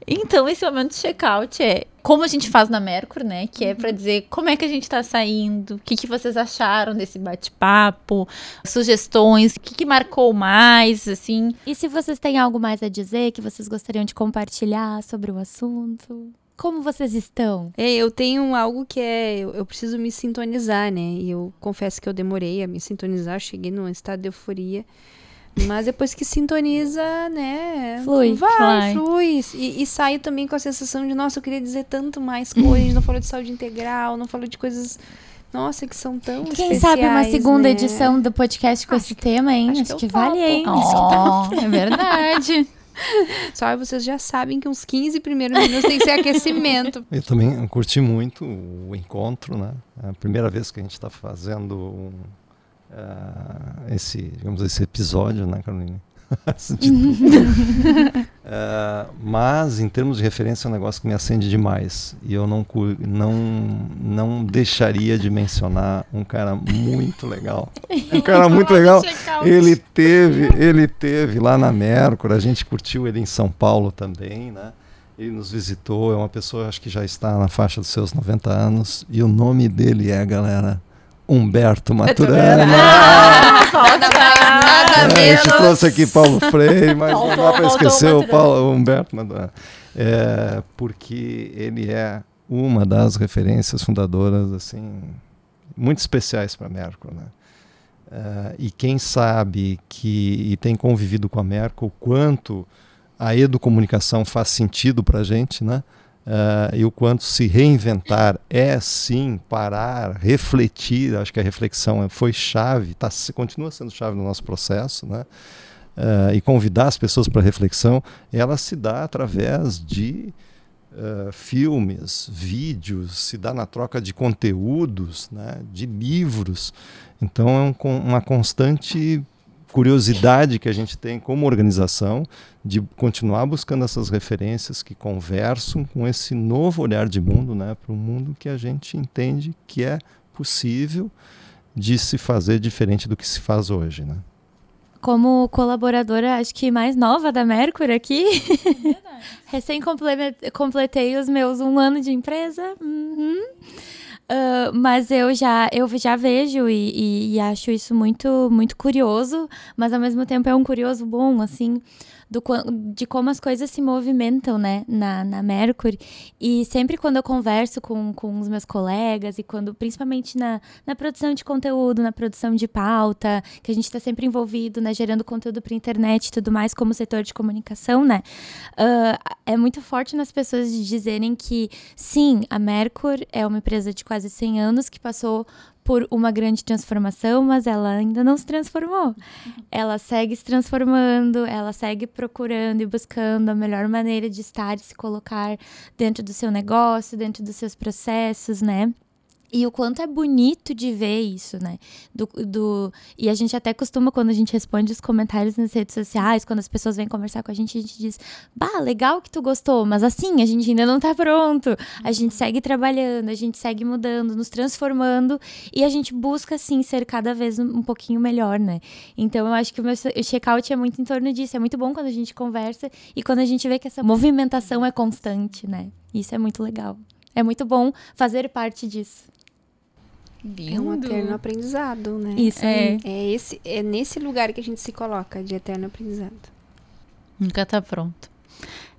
Então, esse momento de check-out é como a gente faz na Mercur, né? Que é pra dizer como é que a gente tá saindo, o que, que vocês acharam desse bate-papo, sugestões, o que, que marcou mais, assim. E se vocês têm algo mais a dizer que vocês gostariam de compartilhar sobre o assunto? Como vocês estão? É, eu tenho algo que é. Eu, eu preciso me sintonizar, né? E eu confesso que eu demorei a me sintonizar, cheguei num estado de euforia. Mas depois que sintoniza, né? Flui. Vai, Flui. flui. E, e saio também com a sensação de, nossa, eu queria dizer tanto mais coisas. Não falou de saúde integral, não falou de coisas. Nossa, que são tão Quem sabe uma segunda né? edição do podcast com esse tema, hein? acho Acho, que que, eu topo. vale, hein? Ó, é verdade. Só vocês já sabem que uns 15 primeiros minutos tem que ser aquecimento. Eu também curti muito o encontro, né? É a primeira vez que a gente está fazendo um, ah, esse, digamos, esse episódio, né, tudo. Ah, mas, em termos de referência, é um negócio que me acende demais. E eu não, não, não deixaria de mencionar um cara muito legal. Um cara muito legal. Ele teve, ele teve lá na Mercur, a gente curtiu ele em São Paulo também, né? Ele nos visitou, é uma pessoa, acho que já está na faixa dos seus 90 anos, e o nome dele é, galera, Humberto Maturana. Nada mais, nada É, a menos. gente trouxe aqui Paulo Freire, mas não dá para esquecer o Paulo, o Humberto Maturana. É, porque ele é uma das referências fundadoras, assim, muito especiais para a Mercur, né? É, e quem sabe que e tem convivido com a o quanto a educomunicação faz sentido para a gente, né? Eh, e o quanto se reinventar é sim parar, refletir. Acho que a reflexão é- foi chave, tá, continua sendo chave no nosso processo, né? Eh, e convidar as pessoas para reflexão, ela se dá através de eh, filmes, vídeos, se dá na troca de conteúdos, né? de livros. Então é um uma constante curiosidade que a gente tem como organização de continuar buscando essas referências que conversam com esse novo olhar de mundo, né, para um mundo que a gente entende que é possível de se fazer diferente do que se faz hoje, né? Como colaboradora, acho que mais nova da Mercury aqui. Recém comple- completei os meus um ano de empresa. Uhum. Ah, mas eu já, eu já vejo e, e- e acho isso muito, muito curioso, mas ao mesmo tempo é um curioso bom, assim, do, de como as coisas se movimentam, né, na, na Mercury. E sempre quando eu converso com, com os meus colegas e quando, principalmente na, na produção de conteúdo, na produção de pauta, que a gente está sempre envolvido, né, gerando conteúdo para internet e tudo mais, como setor de comunicação, né, ah, é muito forte nas pessoas dizerem que, sim, a Mercur é uma empresa de quase 100 anos que passou por uma grande transformação, mas ela ainda não se transformou. Ela segue se transformando, ela segue procurando e buscando a melhor maneira de estar e se colocar dentro do seu negócio, dentro dos seus processos, né? E o quanto é bonito de ver isso, né? Do, do, e a gente até costuma, quando a gente responde os comentários nas redes sociais, quando as pessoas vêm conversar com a gente, a gente diz: Bah, legal que tu gostou, mas assim, a gente ainda não tá pronto. A gente segue trabalhando, a gente segue mudando, nos transformando e a gente busca, assim, ser cada vez um, pouquinho melhor, né? Então eu acho que o meu check-out é muito em torno disso. É muito bom quando a gente conversa e quando a gente vê que essa movimentação é constante, né? Isso é muito legal. É muito bom fazer parte disso. É um eterno aprendizado, né? Isso É. aí. É, esse, é nesse lugar que a gente se coloca, de eterno aprendizado. Nunca tá pronto.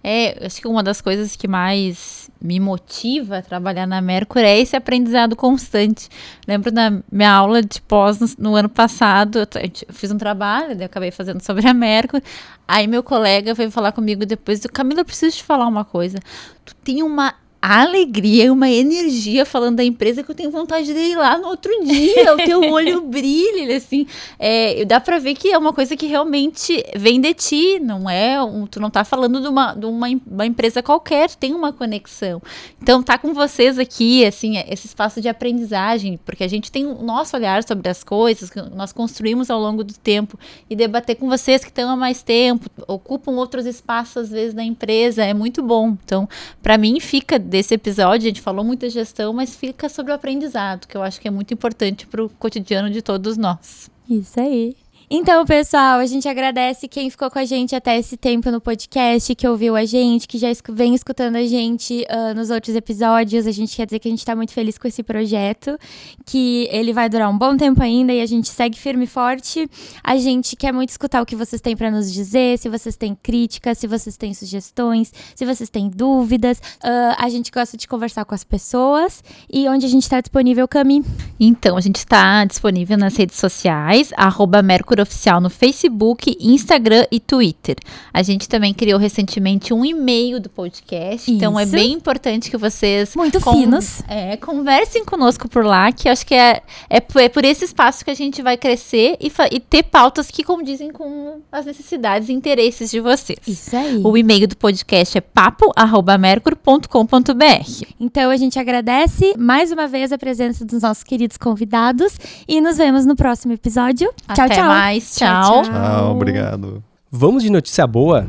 É, acho que uma das coisas que mais me motiva a trabalhar na Mercury é esse aprendizado constante. Lembro da minha aula de pós no, no ano passado, eu, eu fiz um trabalho, daí eu acabei fazendo sobre a Mercury. Aí meu colega veio falar comigo depois, Camila, eu preciso te falar uma coisa. Tu tem uma alegria, uma energia falando da empresa que eu tenho vontade de ir lá no outro dia. o teu olho brilha, assim. É, dá pra ver que é uma coisa que realmente vem de ti, não é? Um, tu não tá falando de, uma, de uma, uma empresa qualquer, tem uma conexão. Então, tá com vocês aqui, assim, esse espaço de aprendizagem, porque a gente tem o nosso olhar sobre as coisas que nós construímos ao longo do tempo e debater com vocês que estão há mais tempo, ocupam outros espaços, às vezes, na empresa, é muito bom. Então, para mim, fica desse episódio, a gente falou muito da gestão, mas fica sobre o aprendizado, que eu acho que é muito importante para o cotidiano de todos nós. Isso aí. Então, pessoal, a gente agradece quem ficou com a gente até esse tempo no podcast, que ouviu a gente, que já vem escutando a gente uh, nos outros episódios. A gente quer dizer que a gente está muito feliz com esse projeto, que ele vai durar um bom tempo ainda e a gente segue firme e forte. A gente quer muito escutar o que vocês têm para nos dizer, se vocês têm críticas, se vocês têm sugestões, se vocês têm dúvidas. Uh, a gente gosta de conversar com as pessoas e onde a gente está disponível, Cami? Então, a gente está disponível nas redes sociais, arroba Oficial no Facebook, Instagram e Twitter. A gente também criou recentemente um e-mail do podcast, Isso. então é bem importante que vocês muito finos, é, conversem conosco por lá, que acho que é, é, é por esse espaço que a gente vai crescer e, e ter pautas que condizem com as necessidades e interesses de vocês. Isso aí. O e-mail do podcast é papo@mercur.com.br. Então a gente agradece mais uma vez a presença dos nossos queridos convidados e nos vemos no próximo episódio. Até tchau, tchau. Mais mais. Tchau. Tchau, tchau obrigado. Vamos de notícia boa?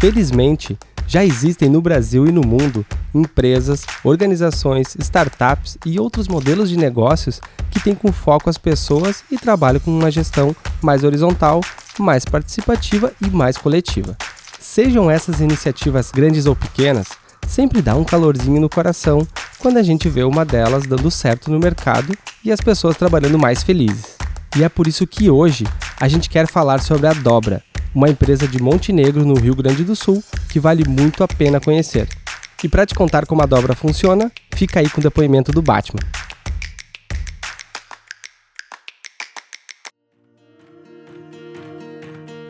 Felizmente, já existem no Brasil e no mundo empresas, organizações, startups e outros modelos de negócios que têm como foco as pessoas e trabalham com uma gestão mais horizontal, mais participativa e mais coletiva. Sejam essas iniciativas grandes ou pequenas, sempre dá um calorzinho no coração quando a gente vê uma delas dando certo no mercado e as pessoas trabalhando mais felizes. E é por isso que hoje a gente quer falar sobre a Dobra, uma empresa de Montenegro, no Rio Grande do Sul, que vale muito a pena conhecer. E para te contar como a Dobra funciona, fica aí com o depoimento do Batman.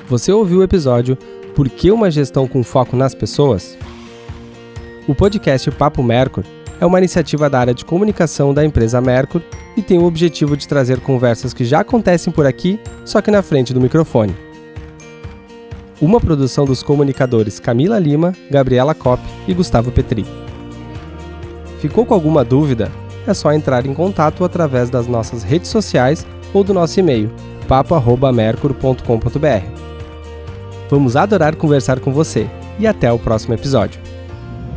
Você ouviu o episódio Por que uma gestão com foco nas pessoas? O podcast Papo Mercur é uma iniciativa da área de comunicação da empresa Mercur e tem o objetivo de trazer conversas que já acontecem por aqui, só que na frente do microfone. Uma produção dos comunicadores Camila Lima, Gabriela Kopp e Gustavo Petri. Ficou com alguma dúvida? É só entrar em contato através das nossas redes sociais ou do nosso e-mail papo@mercur.com.br. Vamos adorar conversar com você e até o próximo episódio.